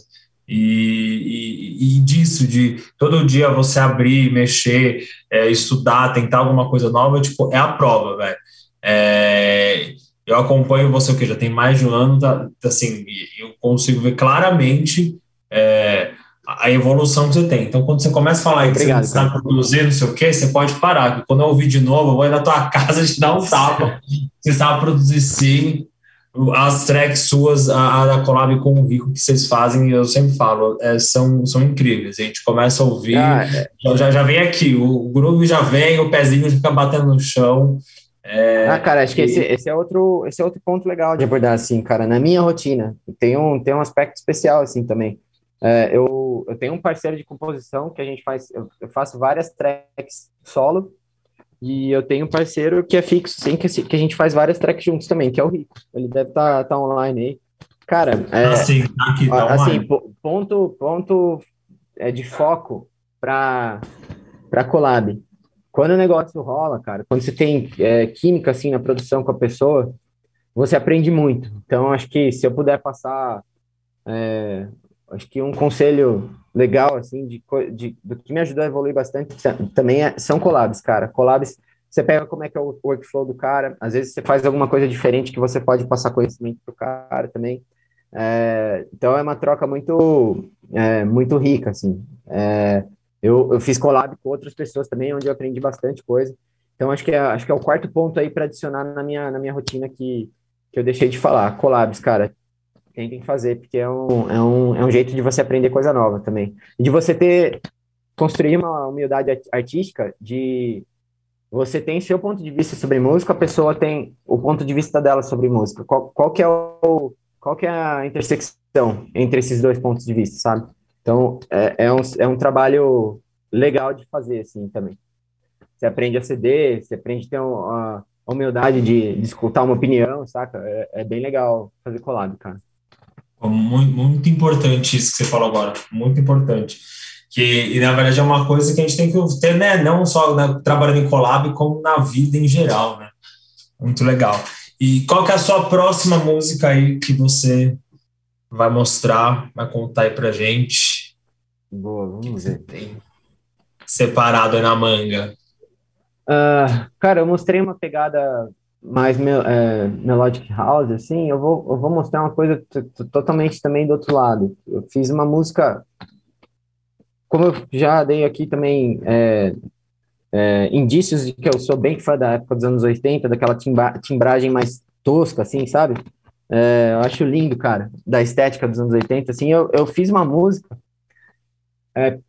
[SPEAKER 2] E, e, e, disso, de todo dia você abrir, mexer, é, estudar, tentar alguma coisa nova, tipo, é a prova, velho. É, eu acompanho você, o que já tem mais de um ano, tá, assim, eu consigo ver claramente é, a evolução que você tem. Então, quando você começa a falar que Obrigado, você está produzindo, não sei o quê, você pode parar, porque quando eu ouvir de novo, eu vou ir na tua [LAUGHS] casa te dar um tapa. você estava produzindo sim, as tracks suas, a, a collab com o Rico que vocês fazem, eu sempre falo, é, são, são incríveis. A gente começa a ouvir, ah, é. já, já vem aqui, o, o groove já vem, o pezinho fica batendo no chão.
[SPEAKER 3] É, ah, cara, acho que esse, esse, é outro, esse é outro ponto legal de abordar, assim, cara, na minha rotina. Tem um, tem um aspecto especial, assim, também. É, eu, eu tenho um parceiro de composição que a gente faz, eu, eu, faço várias tracks solo, e eu tenho um parceiro que é fixo, sim, que, que a gente faz várias tracks juntos também, que é o Rico. Ele deve estar tá, tá online aí. Cara, é,
[SPEAKER 2] assim, tá aqui, tá
[SPEAKER 3] assim ponto, ponto é, de foco para collab. Quando o negócio rola, cara, quando você tem é, química assim na produção com a pessoa, você aprende muito. Então, acho que se eu puder passar é, acho que um conselho legal, assim, de, de, do que me ajudou a evoluir bastante também é, são collabs, cara. Collabs, você pega como é que é o workflow do cara, às vezes você faz alguma coisa diferente que você pode passar conhecimento pro cara também. É, então é uma troca muito, é, muito rica, assim. É, eu, eu fiz collab com outras pessoas também, onde eu aprendi bastante coisa. Então acho que é, acho que é o quarto ponto aí para adicionar na minha, na minha rotina que, que eu deixei de falar. Collabs, cara tentem fazer, porque é um, é, um, é um jeito de você aprender coisa nova também. E de você ter, construir uma humildade artística de você tem seu ponto de vista sobre música, a pessoa tem o ponto de vista dela sobre música. Qual, qual que é o qual que é a intersecção entre esses dois pontos de vista, sabe? Então, é, é, um, é um trabalho legal de fazer, assim, também. Você aprende a ceder, você aprende a ter uma, humildade de, de escutar uma opinião, saca? É, é bem legal fazer collab, cara.
[SPEAKER 2] Muito, muito importante isso que você falou agora, muito importante. Que, e na verdade é uma coisa que a gente tem que ter, né? Não só né, trabalhando em collab, como na vida em geral, né? Muito legal. E qual que é a sua próxima música aí que você vai mostrar, vai contar aí pra gente?
[SPEAKER 3] Boa, vamos ver. Tem?
[SPEAKER 2] separado aí na manga?
[SPEAKER 3] Uh, cara, eu mostrei uma pegada mais me, é, melodic house, assim, eu vou, eu vou mostrar uma coisa totalmente também do outro lado. Eu fiz uma música, como eu já dei aqui também é, é, indícios de que eu sou bem fã da época dos anos 80, daquela timba, timbragem mais tosca, assim, sabe? É, eu acho lindo, cara, da estética dos anos 80, assim, eu, eu fiz uma música é,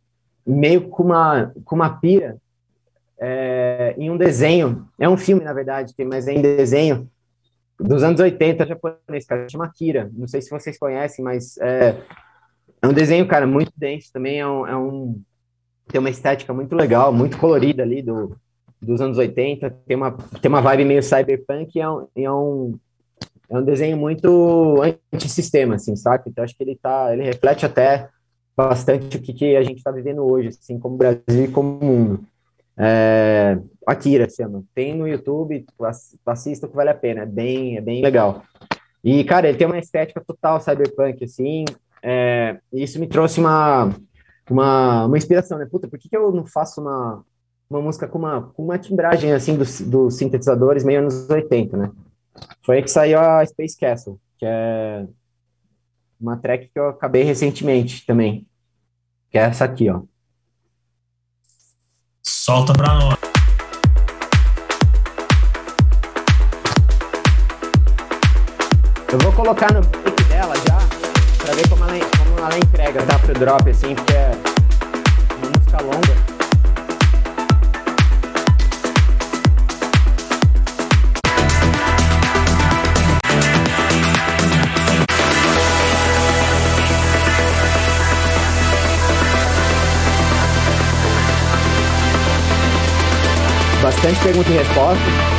[SPEAKER 3] meio com uma, com uma pira é, em um desenho, é um filme, na verdade, mas é em desenho, dos anos 80, japonês, cara, chama Akira, não sei se vocês conhecem, mas é, é um desenho, cara, muito denso, também é um, é um, tem uma estética muito legal, muito colorida ali do, dos anos 80, tem uma, tem uma vibe meio cyberpunk, é um, é um é um desenho muito antissistema, assim, sabe? Então acho que ele tá, ele reflete até bastante o que, que a gente está vivendo hoje, assim, como Brasil e como mundo. É, Akira se chama. Tem no YouTube, assista que vale a pena, é bem, é bem legal. E, cara, ele tem uma estética total cyberpunk, assim, é, e isso me trouxe uma, uma, uma inspiração, né? Puta, por que, que eu não faço uma, uma música com uma, com uma timbragem, assim, dos, dos sintetizadores meio anos 80, né? Foi aí que saiu a Space Castle, que é uma track que eu acabei recentemente também, que é essa aqui, ó.
[SPEAKER 2] Solta pra nós.
[SPEAKER 3] Eu vou colocar no pick dela já, pra ver como ela, como ela entrega, tá? Pro drop, assim, porque é uma música longa. Bastante pergunta e resposta.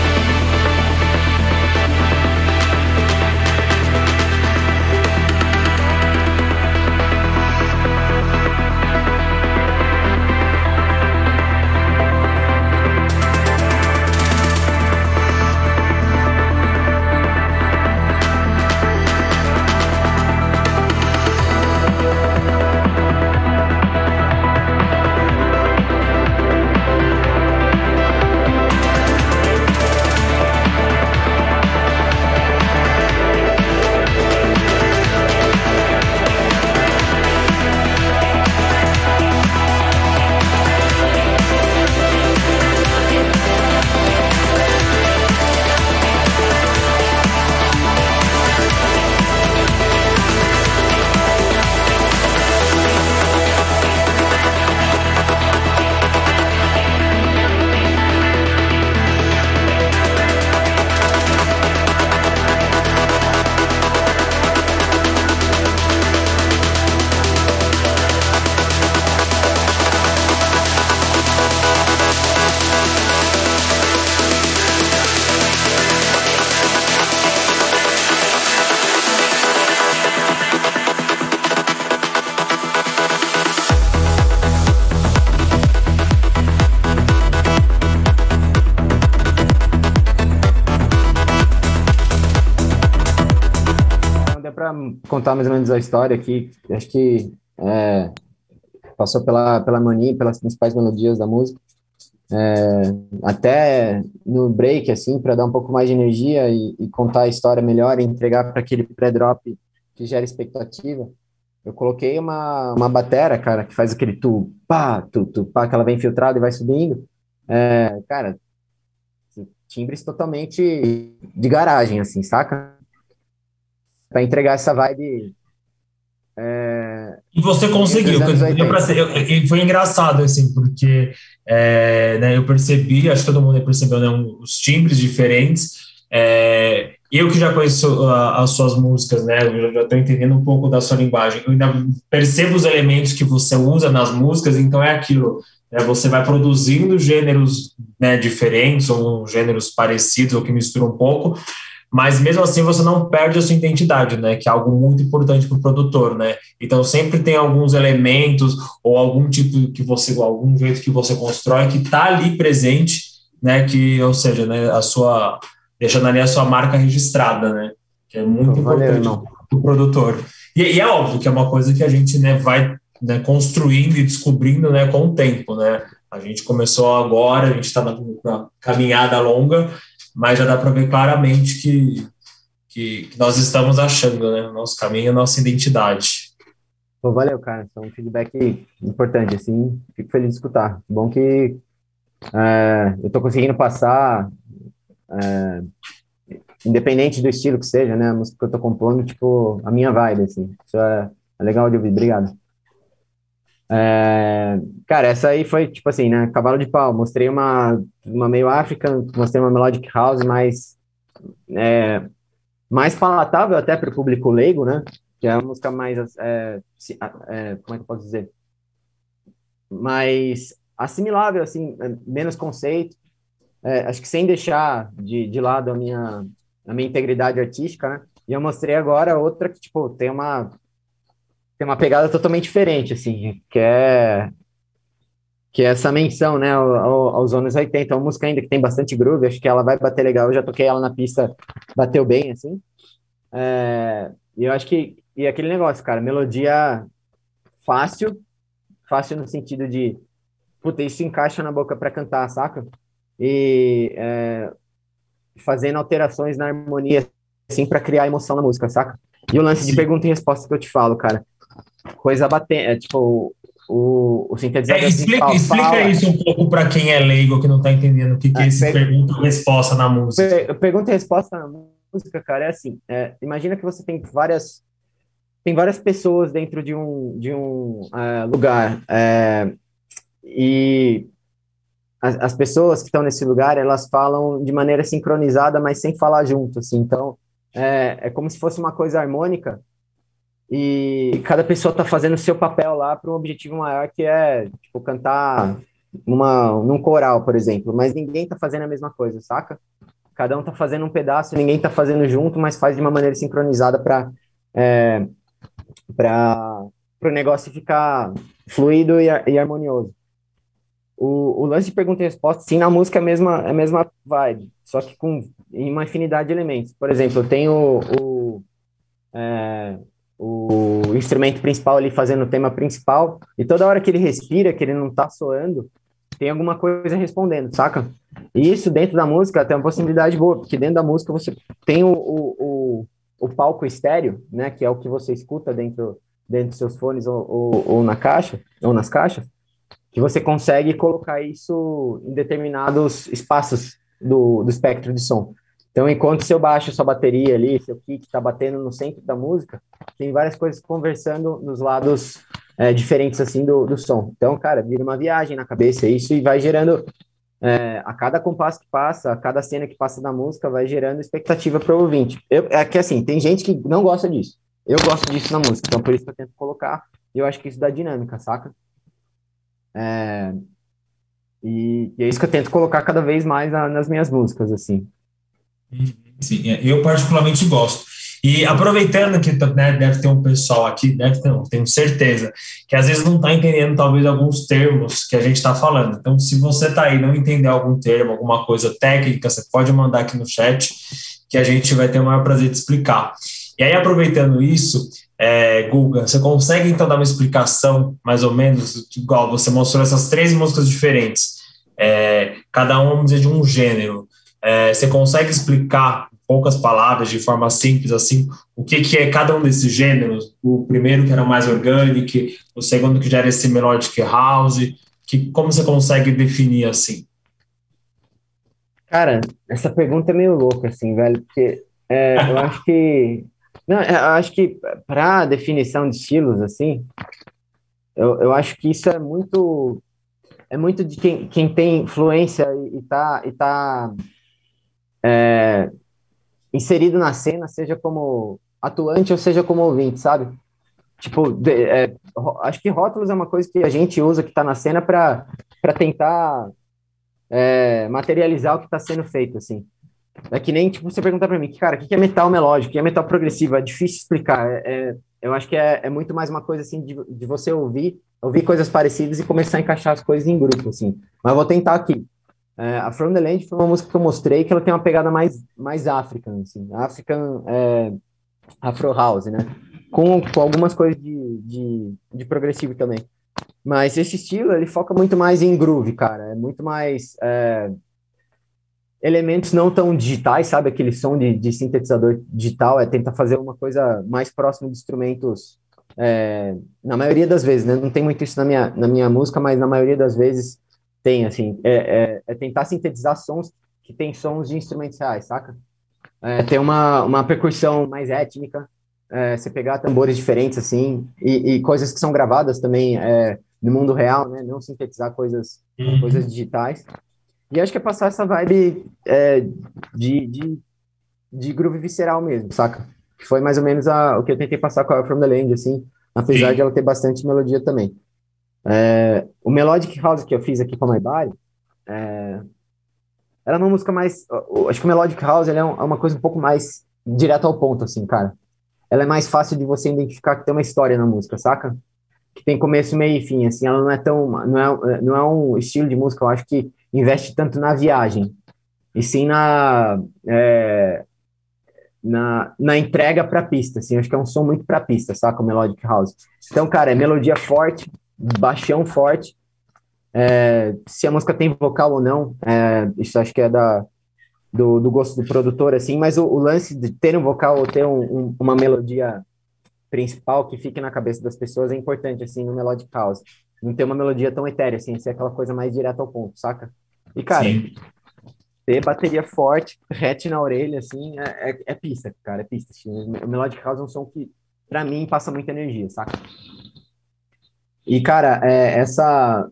[SPEAKER 3] Contar mais ou menos a história aqui. Acho que é, passou pela, pela harmonia, pelas principais melodias da música. É, até no break, assim, para dar um pouco mais de energia e, e contar a história melhor e entregar para aquele pré-drop que gera expectativa, eu coloquei uma, uma batera, cara, que faz aquele tu, pá, tu, tu, pá, que ela vem filtrada e vai subindo. É, cara, timbres totalmente de garagem, assim, saca? Para entregar essa vibe.
[SPEAKER 2] É, e você conseguiu, e foi engraçado, assim, porque é, né, eu percebi, acho que todo mundo percebeu, né, os timbres diferentes. É, eu que já conheço a, as suas músicas, né, eu já estou entendendo um pouco da sua linguagem, eu ainda percebo os elementos que você usa nas músicas, então é aquilo, né, você vai produzindo gêneros né, diferentes ou gêneros parecidos ou que misturam um pouco, mas mesmo assim você não perde a sua identidade, né? Que é algo muito importante para o produtor, né? Então sempre tem alguns elementos ou algum tipo que você, algum jeito que você constrói que está ali presente, né? Que, ou seja, né? A sua deixando ali a sua marca registrada, né? Que é muito importante para o produtor. E, e, é óbvio que é uma coisa que a gente né, vai né, construindo e descobrindo né, com o tempo, né? A gente começou agora, a gente está na caminhada longa, mas já dá para ver claramente que, que, que, nós estamos achando, né? Nosso caminho, nossa identidade.
[SPEAKER 3] Pô, valeu, cara. É um feedback importante, assim. Fico feliz de escutar. Bom que é, eu estou conseguindo passar, é, independente do estilo que seja, né? A música que eu estou compondo, tipo, a minha vibe, assim. Isso é, é legal de ouvir. Obrigado. É, cara, essa aí foi tipo assim, né? Cavalo de pau. Mostrei uma, uma meio African, mostrei uma melodic house mais é, mais palatável até para o público leigo, né? Que é uma música mais é, é, como é que eu posso dizer? Mais assimilável, assim, é, menos conceito. É, acho que sem deixar de, de lado a minha a minha integridade artística, né? E eu mostrei agora outra que tipo tem uma tem uma pegada totalmente diferente, assim, que é que é essa menção, né, ao, aos anos 80, é uma música ainda que tem bastante groove, acho que ela vai bater legal, eu já toquei ela na pista, bateu bem, assim, é, e eu acho que, e aquele negócio, cara, melodia fácil, fácil no sentido de, puta, isso encaixa na boca para cantar, saca? E é, fazendo alterações na harmonia, assim, para criar emoção na música, saca? E o lance de pergunta e resposta que eu te falo, cara, coisa batendo, é, tipo, o, o sintetizador.
[SPEAKER 2] É, explica, explica isso um pouco para quem é leigo, que não está entendendo o que, que é, é esse pergunta e resposta na música.
[SPEAKER 3] pergunta e resposta na música, cara, é assim: é, imagina que você tem várias. Tem várias pessoas dentro de um, de um uh, lugar. É, e as, as, pessoas que estão nesse lugar, elas falam de maneira sincronizada, mas sem falar junto, assim. Então, é, é como se fosse uma coisa harmônica, e cada pessoa está fazendo seu papel lá para um objetivo maior que é tipo cantar numa num coral, por exemplo, mas ninguém está fazendo a mesma coisa, saca? Cada um está fazendo um pedaço, ninguém está fazendo junto, mas faz de uma maneira sincronizada para é, para o negócio ficar fluido e, e harmonioso. O, o, lance de pergunta e resposta, sim, na música é a mesma, é a mesma vibe, só que com uma infinidade de elementos. Por exemplo, tenho o, o é, o instrumento principal ali fazendo o tema principal, e toda hora que ele respira, que ele não tá soando, tem alguma coisa respondendo, saca? E isso dentro da música tem uma possibilidade boa, porque dentro da música você tem o, o, o, o palco estéreo, né, que é o que você escuta dentro, dentro dos seus fones ou, ou, ou na caixa, ou nas caixas, que você consegue colocar isso em determinados espaços do, do espectro de som. Então, enquanto seu baixo, sua bateria ali, seu kick está batendo no centro da música, tem várias coisas conversando nos lados é, diferentes assim do, do som. Então, cara, vira uma viagem na cabeça isso e vai gerando é, a cada compasso que passa, a cada cena que passa da música, vai gerando expectativa para o ouvinte. Eu, é que assim, tem gente que não gosta disso. Eu gosto disso na música, então por isso que eu tento colocar. E eu acho que isso dá dinâmica, saca? É, e, e, é isso que eu tento colocar cada vez mais na, nas minhas músicas, assim.
[SPEAKER 2] Sim, é, eu particularmente gosto. E aproveitando que né, deve ter um pessoal aqui, deve ter, tenho certeza, que às vezes não está entendendo talvez alguns termos que a gente está falando. Então, se você está aí não entender algum termo, alguma coisa técnica, você pode mandar aqui no chat, que a gente vai ter o maior prazer de explicar. E aí, aproveitando isso, é, Guga, você consegue então dar uma explicação, mais ou menos, igual você mostrou essas três músicas diferentes, é, cada uma, de um gênero. É, você consegue explicar, em poucas palavras, de forma simples, assim, o que, que é cada um desses gêneros? O primeiro que era mais orgânico, o segundo que já era esse melodic house, que, como você consegue definir assim?
[SPEAKER 3] Cara, essa pergunta é meio louca, assim, velho, porque é, eu [LAUGHS] acho que. Não, eu acho que para definição de estilos, assim, eu, eu acho que isso é muito. É muito de quem, quem tem influência e, e tá, e tá é, inserido na cena, seja como atuante ou seja como ouvinte, sabe? Tipo, de, é, acho que rótulos é uma coisa que a gente usa que está na cena para tentar é, materializar o que está sendo feito, assim. É que nem, tipo, você perguntar para mim, cara, o que é metal melódico, o que é metal progressivo? É difícil explicar. É, é, eu acho que é, é muito mais uma coisa, assim, de, de você ouvir, ouvir coisas parecidas e começar a encaixar as coisas em grupo, assim. Mas vou tentar aqui. É, a From the Land foi uma música que eu mostrei que ela tem uma pegada mais, mais African, assim, African é, Afro House, né? Com, com algumas coisas de, de, de progressivo também. Mas esse estilo, ele foca muito mais em groove, cara. É muito mais é, elementos não tão digitais, sabe? Aquele som de, de, sintetizador digital. É tentar fazer uma coisa mais próxima de instrumentos. É, na maioria das vezes, né? Não tem muito isso na minha, na minha música, mas na maioria das vezes tem, assim. É, é, é tentar sintetizar sons que tem sons de instrumentos reais, saca? É, tem uma, uma percussão mais étnica. É, você pegar tambores diferentes, assim, e, e coisas que são gravadas também é, no mundo real, né? Não sintetizar coisas, uhum. coisas digitais. E acho que é passar essa vibe é, de, de, de groove visceral mesmo, saca? Que foi mais ou menos a, o que eu tentei passar com a From the Land, assim, apesar Sim. de ela ter bastante melodia também. É, o Melodic House que eu fiz aqui com a My Body, é, era uma música mais. Acho que o Melodic House é, é uma coisa um pouco mais direto ao ponto, assim, cara. Ela é mais fácil de você identificar que tem uma história na música, saca? que tem começo, meio e fim, assim, ela não é tão, não é, não é um estilo de música, eu acho que investe tanto na viagem, e sim na, é, na, na entrega para pista, assim, acho que é um som muito para pista, saca, o Melodic House. Então, cara, é melodia forte, baixão forte, é, se a música tem vocal ou não, é, isso acho que é da, do, do gosto do produtor, assim, mas o, o lance de ter um vocal ou ter um, um, uma melodia principal que fique na cabeça das pessoas é importante, assim, no Melodic House. Não ter uma melodia tão etérea, assim, ser aquela coisa mais direta ao ponto, saca? E, cara, Sim. ter bateria forte, rete na orelha, assim, é, é, é pista, cara, é pista. Assim. O Melodic House é um som que, pra mim, passa muita energia, saca? E, cara, é, essa...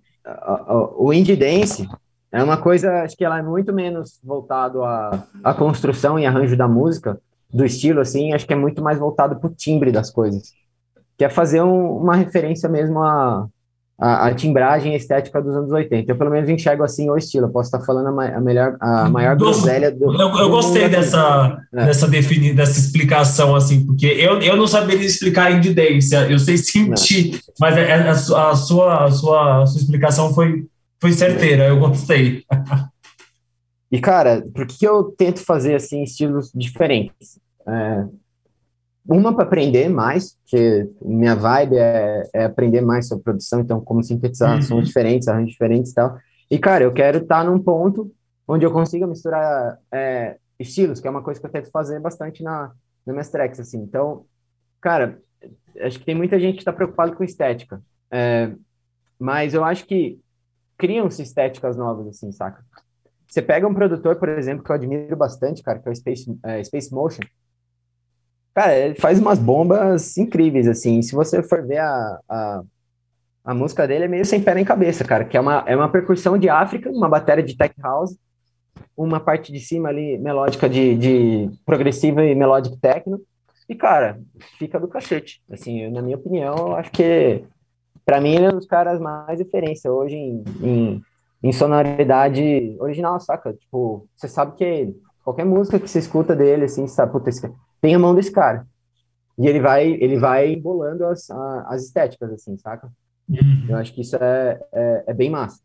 [SPEAKER 3] o indie dance é uma coisa, acho que ela é muito menos voltado à, à construção e arranjo da música, do estilo, assim, acho que é muito mais voltado pro timbre das coisas. Que é fazer um, uma referência mesmo à, à, à, timbragem estética dos anos 80. Eu, pelo menos, enxergo assim o estilo. Eu posso estar falando a, a melhor, a maior do, groselha do.
[SPEAKER 2] Eu, eu gostei dessa, é. dessa, defini, dessa explicação, assim, porque eu, eu não saberia explicar em didência, eu sei sentir, não. mas a, é, é, a, a, sua, a, sua, a sua explicação foi, foi certeira, eu gostei.
[SPEAKER 3] E, cara, por que eu tento fazer, assim, estilos diferentes? É, uma para aprender mais, que minha vibe é, é, aprender mais sobre produção, então como sintetizar uhum. sons diferentes, arranjos diferentes e tal. E, cara, eu quero estar tá num ponto onde eu consiga misturar é, estilos, que é uma coisa que eu tento fazer bastante na, na minhas tracks, assim. Então, cara, acho que tem muita gente que está preocupado com estética, é, mas eu acho que criam-se estéticas novas, assim, saca? Você pega um produtor, por exemplo, que eu admiro bastante, cara, que é o Space, é, Space Motion. Cara, ele faz umas bombas incríveis, assim. Se você for ver a, a, a música dele, é meio sem pé nem cabeça, cara, que é uma, é uma percussão de África, uma bateria de tech house, uma parte de cima ali, melódica de, de progressiva e melodic techno. E, cara, fica do cachete. Assim, na minha opinião, eu acho que, para mim, ele é um dos caras mais referência hoje em, em em sonoridade original, saca? Tipo, você sabe que. Qualquer música que você escuta dele, assim, sabe, puta, esse, tem a mão desse cara. E ele vai, ele vai embolando as, as estéticas, assim, saca? Uhum. Eu acho que isso é, é, é, bem massa.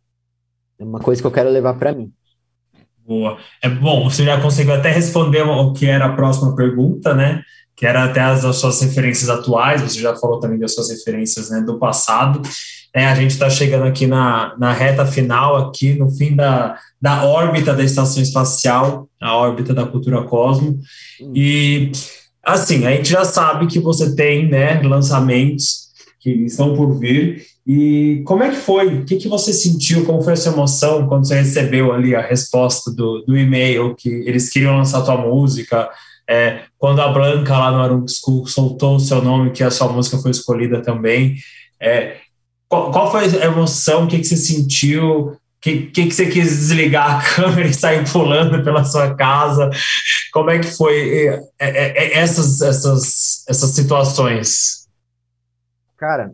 [SPEAKER 3] É uma coisa que eu quero levar para mim.
[SPEAKER 2] Boa. É bom, você já conseguiu até responder o que era a próxima pergunta, né? Que era até as, as suas referências atuais, você já falou também das suas referências né, do passado. É, a gente está chegando aqui na, na reta final, aqui no fim da, da órbita da estação espacial, a órbita da cultura cosmo. Hum. E, assim, a gente já sabe que você tem né, lançamentos que estão por vir. E como é que foi? O que, que você sentiu? Como foi a sua emoção quando você recebeu ali a resposta do, do e-mail que eles queriam lançar a tua música? É, quando a Blanca lá no Arung School soltou o seu nome, que a sua música foi escolhida também. É, qual, qual foi a emoção? O que, que você sentiu? O que, que, que você quis desligar a [LAUGHS] câmera e sair pulando pela sua casa? Como é que foi é, é, é, essas, essas, essas situações?
[SPEAKER 3] Cara,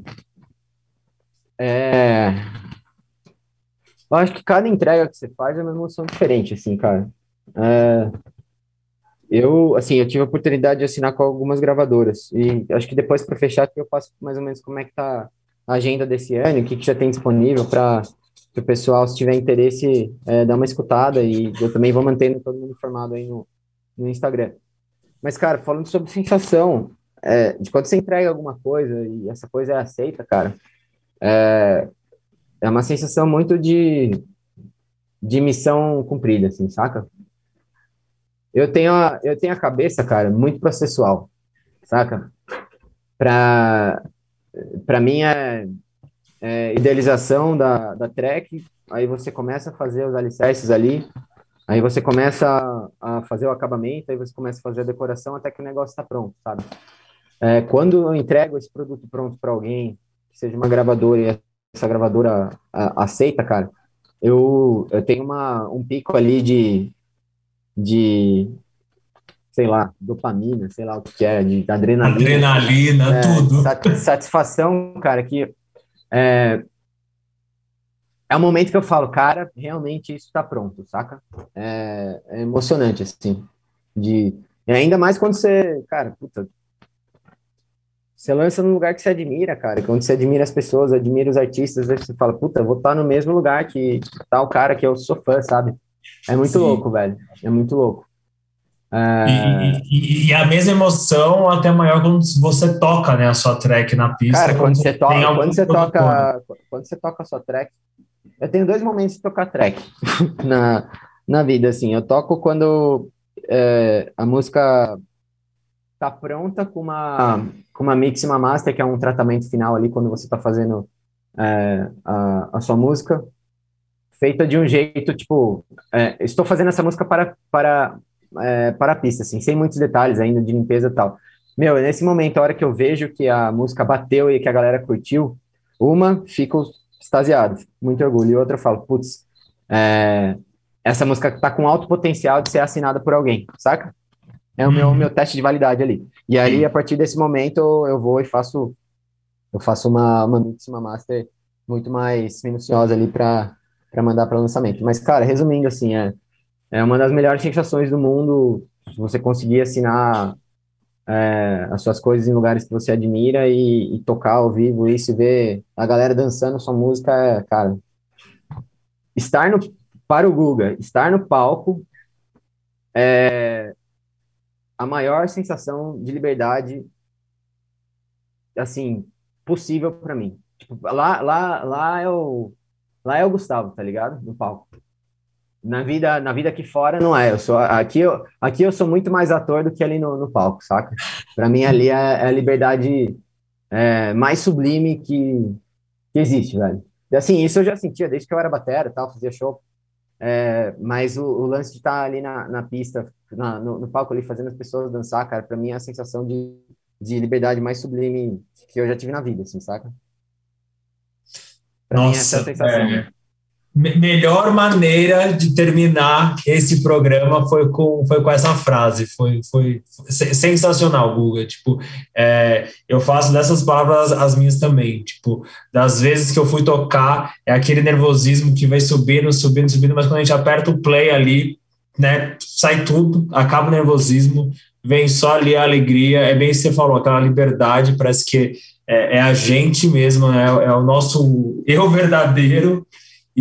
[SPEAKER 3] é... Eu acho que cada entrega que você faz é uma emoção diferente, assim, cara. É... Eu, assim, eu tive a oportunidade de assinar com algumas gravadoras e acho que depois para fechar eu passo mais ou menos como é que tá agenda desse ano, o que, que já tem disponível para o pessoal, se tiver interesse, é, dar uma escutada e eu também vou mantendo todo mundo informado aí no, no Instagram. Mas, cara, falando sobre sensação, é, de quando você entrega alguma coisa e essa coisa é aceita, cara, é, é uma sensação muito de, de missão cumprida, assim, saca? Eu tenho a, eu tenho a cabeça, cara, muito processual, saca? Pra, pra mim é, é idealização da, da track, aí você começa a fazer os alicerces ali, aí você começa a, a fazer o acabamento, aí você começa a fazer a decoração até que o negócio está pronto, sabe? É, quando eu entrego esse produto pronto para alguém, que seja uma gravadora e essa gravadora a, aceita, cara, eu, eu tenho uma, um pico ali de, de, sei lá, dopamina, sei lá o que é, de adrenalina.
[SPEAKER 2] Adrenalina, é,
[SPEAKER 3] tudo. Satisfação, cara, que é, é o momento que eu falo, cara, realmente isso está pronto, saca? É, é, emocionante, assim, de... E ainda mais quando você, cara, puta, você lança num lugar que você admira, cara, quando você admira as pessoas, admira os artistas, aí você fala, puta, vou estar no mesmo lugar que tá o cara que eu sou fã, sabe? É muito Sim. louco, velho, é muito louco.
[SPEAKER 2] É... E, e, e, a mesma emoção até maior quando você toca, né, a sua track na pista.
[SPEAKER 3] Cara, quando, você toca, quando você toca, quando você toca a sua track, eu tenho dois momentos de tocar track [LAUGHS] na, na vida, assim. Eu toco quando é, a música tá pronta com uma, com uma mix e uma master, que é um tratamento final ali quando você tá fazendo é, a, a sua música, feita de um jeito, tipo, é, estou fazendo essa música para, para, é, para a pista, assim, sem muitos detalhes ainda de limpeza e tal. Meu, nesse momento, a hora que eu vejo que a música bateu e que a galera curtiu, uma, fico extasiado, muito orgulho. E outra eu falo, putz, é, essa música tá com alto potencial de ser assinada por alguém, saca? É o meu, uhum. meu teste de validade ali. E aí, a partir desse momento, eu vou e faço eu faço uma, uma mix, uma master muito mais minuciosa ali para mandar para lançamento. Mas, cara, resumindo, assim, é, é uma das melhores sensações do mundo se você conseguir assinar é, as suas coisas em lugares que você admira e, e tocar ao vivo e ver a galera dançando sua música, é, cara. Estar no, para o Guga, estar no palco é a maior sensação de liberdade, assim, possível para mim. Tipo, lá, lá, lá é o, lá é o Gustavo, tá ligado? No palco na vida na vida aqui fora não é. Eu sou aqui eu, aqui eu sou muito mais ator do que ali no, no palco saca? Para mim ali é, é, a liberdade é, mais sublime que, que existe velho. E, assim isso eu já sentia desde que eu era batera tal fazia show. É, mas o, o, lance de estar ali na, na pista na, no, no, palco ali fazendo as pessoas dançar cara para mim é a sensação de, de liberdade mais sublime que eu já tive na vida assim saca?
[SPEAKER 2] Pra Nossa, mim é a sensação melhor maneira de terminar esse programa foi com, foi com essa frase. Foi, foi sensacional, Guga. Tipo, é, eu faço dessas palavras as minhas também. Tipo, das vezes que eu fui tocar, é aquele nervosismo que vai subindo, subindo, subindo, mas quando a gente aperta o play ali, né, sai tudo, acaba o nervosismo, vem só ali a alegria. É bem isso que você falou, aquela liberdade, parece que é, é a gente mesmo, né, é o nosso eu verdadeiro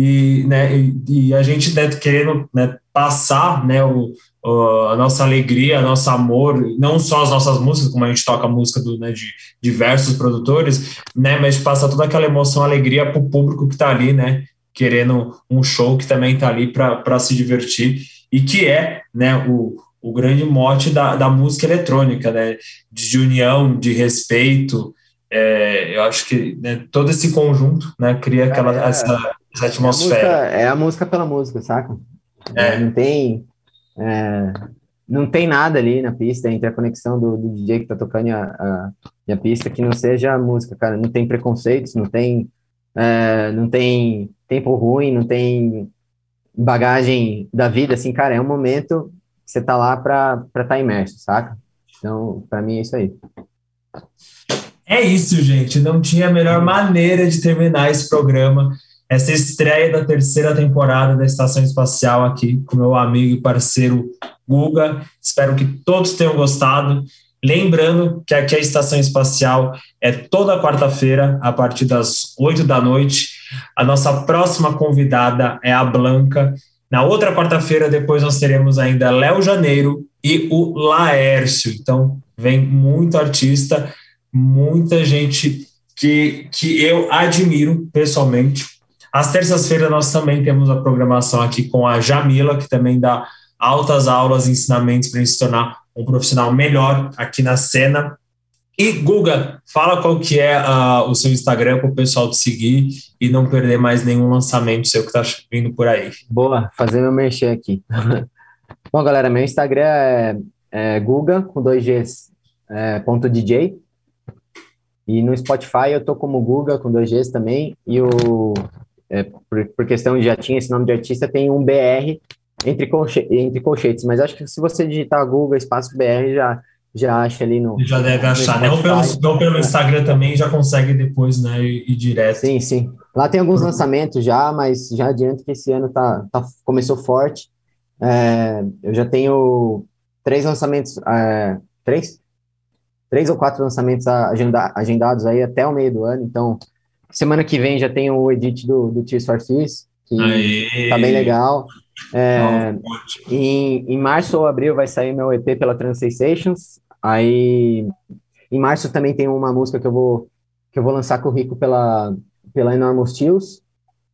[SPEAKER 2] e, né, e, e a gente né, querendo né, passar né, o, a nossa alegria, nosso amor, não só as nossas músicas, como a gente toca música do, né, de diversos produtores, né, mas passar toda aquela emoção, alegria para o público que está ali, né, querendo um show que também está ali para se divertir e que é né, o, o grande mote da, da música eletrônica, né, de união, de respeito. É, eu acho que né, todo esse conjunto né, cria aquela, é, essa, essa atmosfera.
[SPEAKER 3] É a, música, é a música pela música, saca? É. Não tem. É, não tem nada ali na pista entre a conexão do, do DJ que tá tocando e a, a, e a, pista que não seja a música, cara. Não tem preconceitos, não tem, é, não tem tempo ruim, não tem bagagem da vida, assim, cara, é um momento que você tá lá pra estar tá imerso, saca? Então, para mim é isso aí.
[SPEAKER 2] É isso, gente. Não tinha a melhor maneira de terminar esse programa essa estreia da terceira temporada da Estação Espacial aqui com meu amigo e parceiro Guga. Espero que todos tenham gostado. Lembrando que aqui a Estação Espacial é toda quarta-feira, a partir das oito da noite. A nossa próxima convidada é a Blanca. Na outra quarta-feira, depois nós teremos ainda Léo Janeiro e o Laércio. Então, vem muito artista, muita gente que, que eu admiro pessoalmente Às terças-feiras nós também temos a programação aqui com a Jamila, que também dá altas aulas, ensinamentos para se tornar um profissional melhor aqui na cena. E Guga, fala qual que é uh, o seu Instagram para o pessoal te seguir e não perder mais nenhum lançamento seu que está vindo por aí.
[SPEAKER 3] Boa, fazer meu mexer aqui. [LAUGHS] Bom, galera, meu Instagram é, é Guga, com dois Gs, é, ponto DJ. E no Spotify eu tô como Guga, com dois Gs também. E o, é, por, por, questão de já tinha esse nome de artista, tem um BR entre, colche, entre colchetes. Mas acho que se você digitar Guga, espaço BR, já já acha ali no.
[SPEAKER 2] Já deve achar. Não pelo, não pelo Instagram também, já consegue depois, né, ir, direto.
[SPEAKER 3] Sim, sim. Lá tem alguns lançamentos já, mas já adianto que esse ano tá, tá começou forte. É, eu já tenho três lançamentos, é, três? Três ou quatro lançamentos agenda, agendados aí até o meio do ano, então semana que vem já tem o edit do, do Tears for Fears, que Aê. tá bem legal. É, em, em março ou abril vai sair meu EP pela Trans Sensations. Aí em março também tem uma música que eu vou que eu vou lançar com o Rico pela pela Enormous Steels.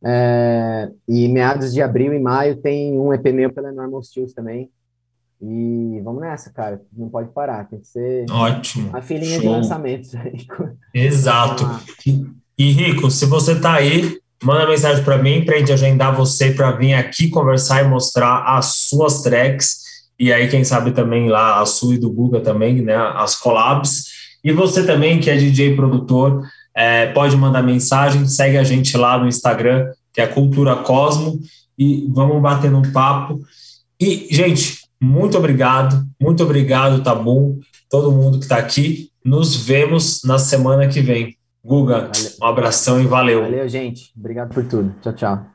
[SPEAKER 3] É, e meados de abril e maio tem um EP meu pela Enormous Steels também. E vamos nessa, cara. Não pode parar, tem que ser
[SPEAKER 2] ótimo.
[SPEAKER 3] A filhinha Show. de lançamentos.
[SPEAKER 2] Exato. E, e Rico, se você tá aí, manda mensagem para mim para a gente agendar você para vir aqui conversar e mostrar as suas tracks e aí quem sabe também lá a sua e do Guga também, né, as collabs. E você também que é DJ produtor, é, pode mandar mensagem, segue a gente lá no Instagram, que é Cultura Cosmo, e vamos bater um papo. E, gente, muito obrigado, muito obrigado, tá bom? Todo mundo que está aqui. Nos vemos na semana que vem. Guga, um abração e valeu.
[SPEAKER 3] Valeu, gente. Obrigado por tudo. Tchau, tchau.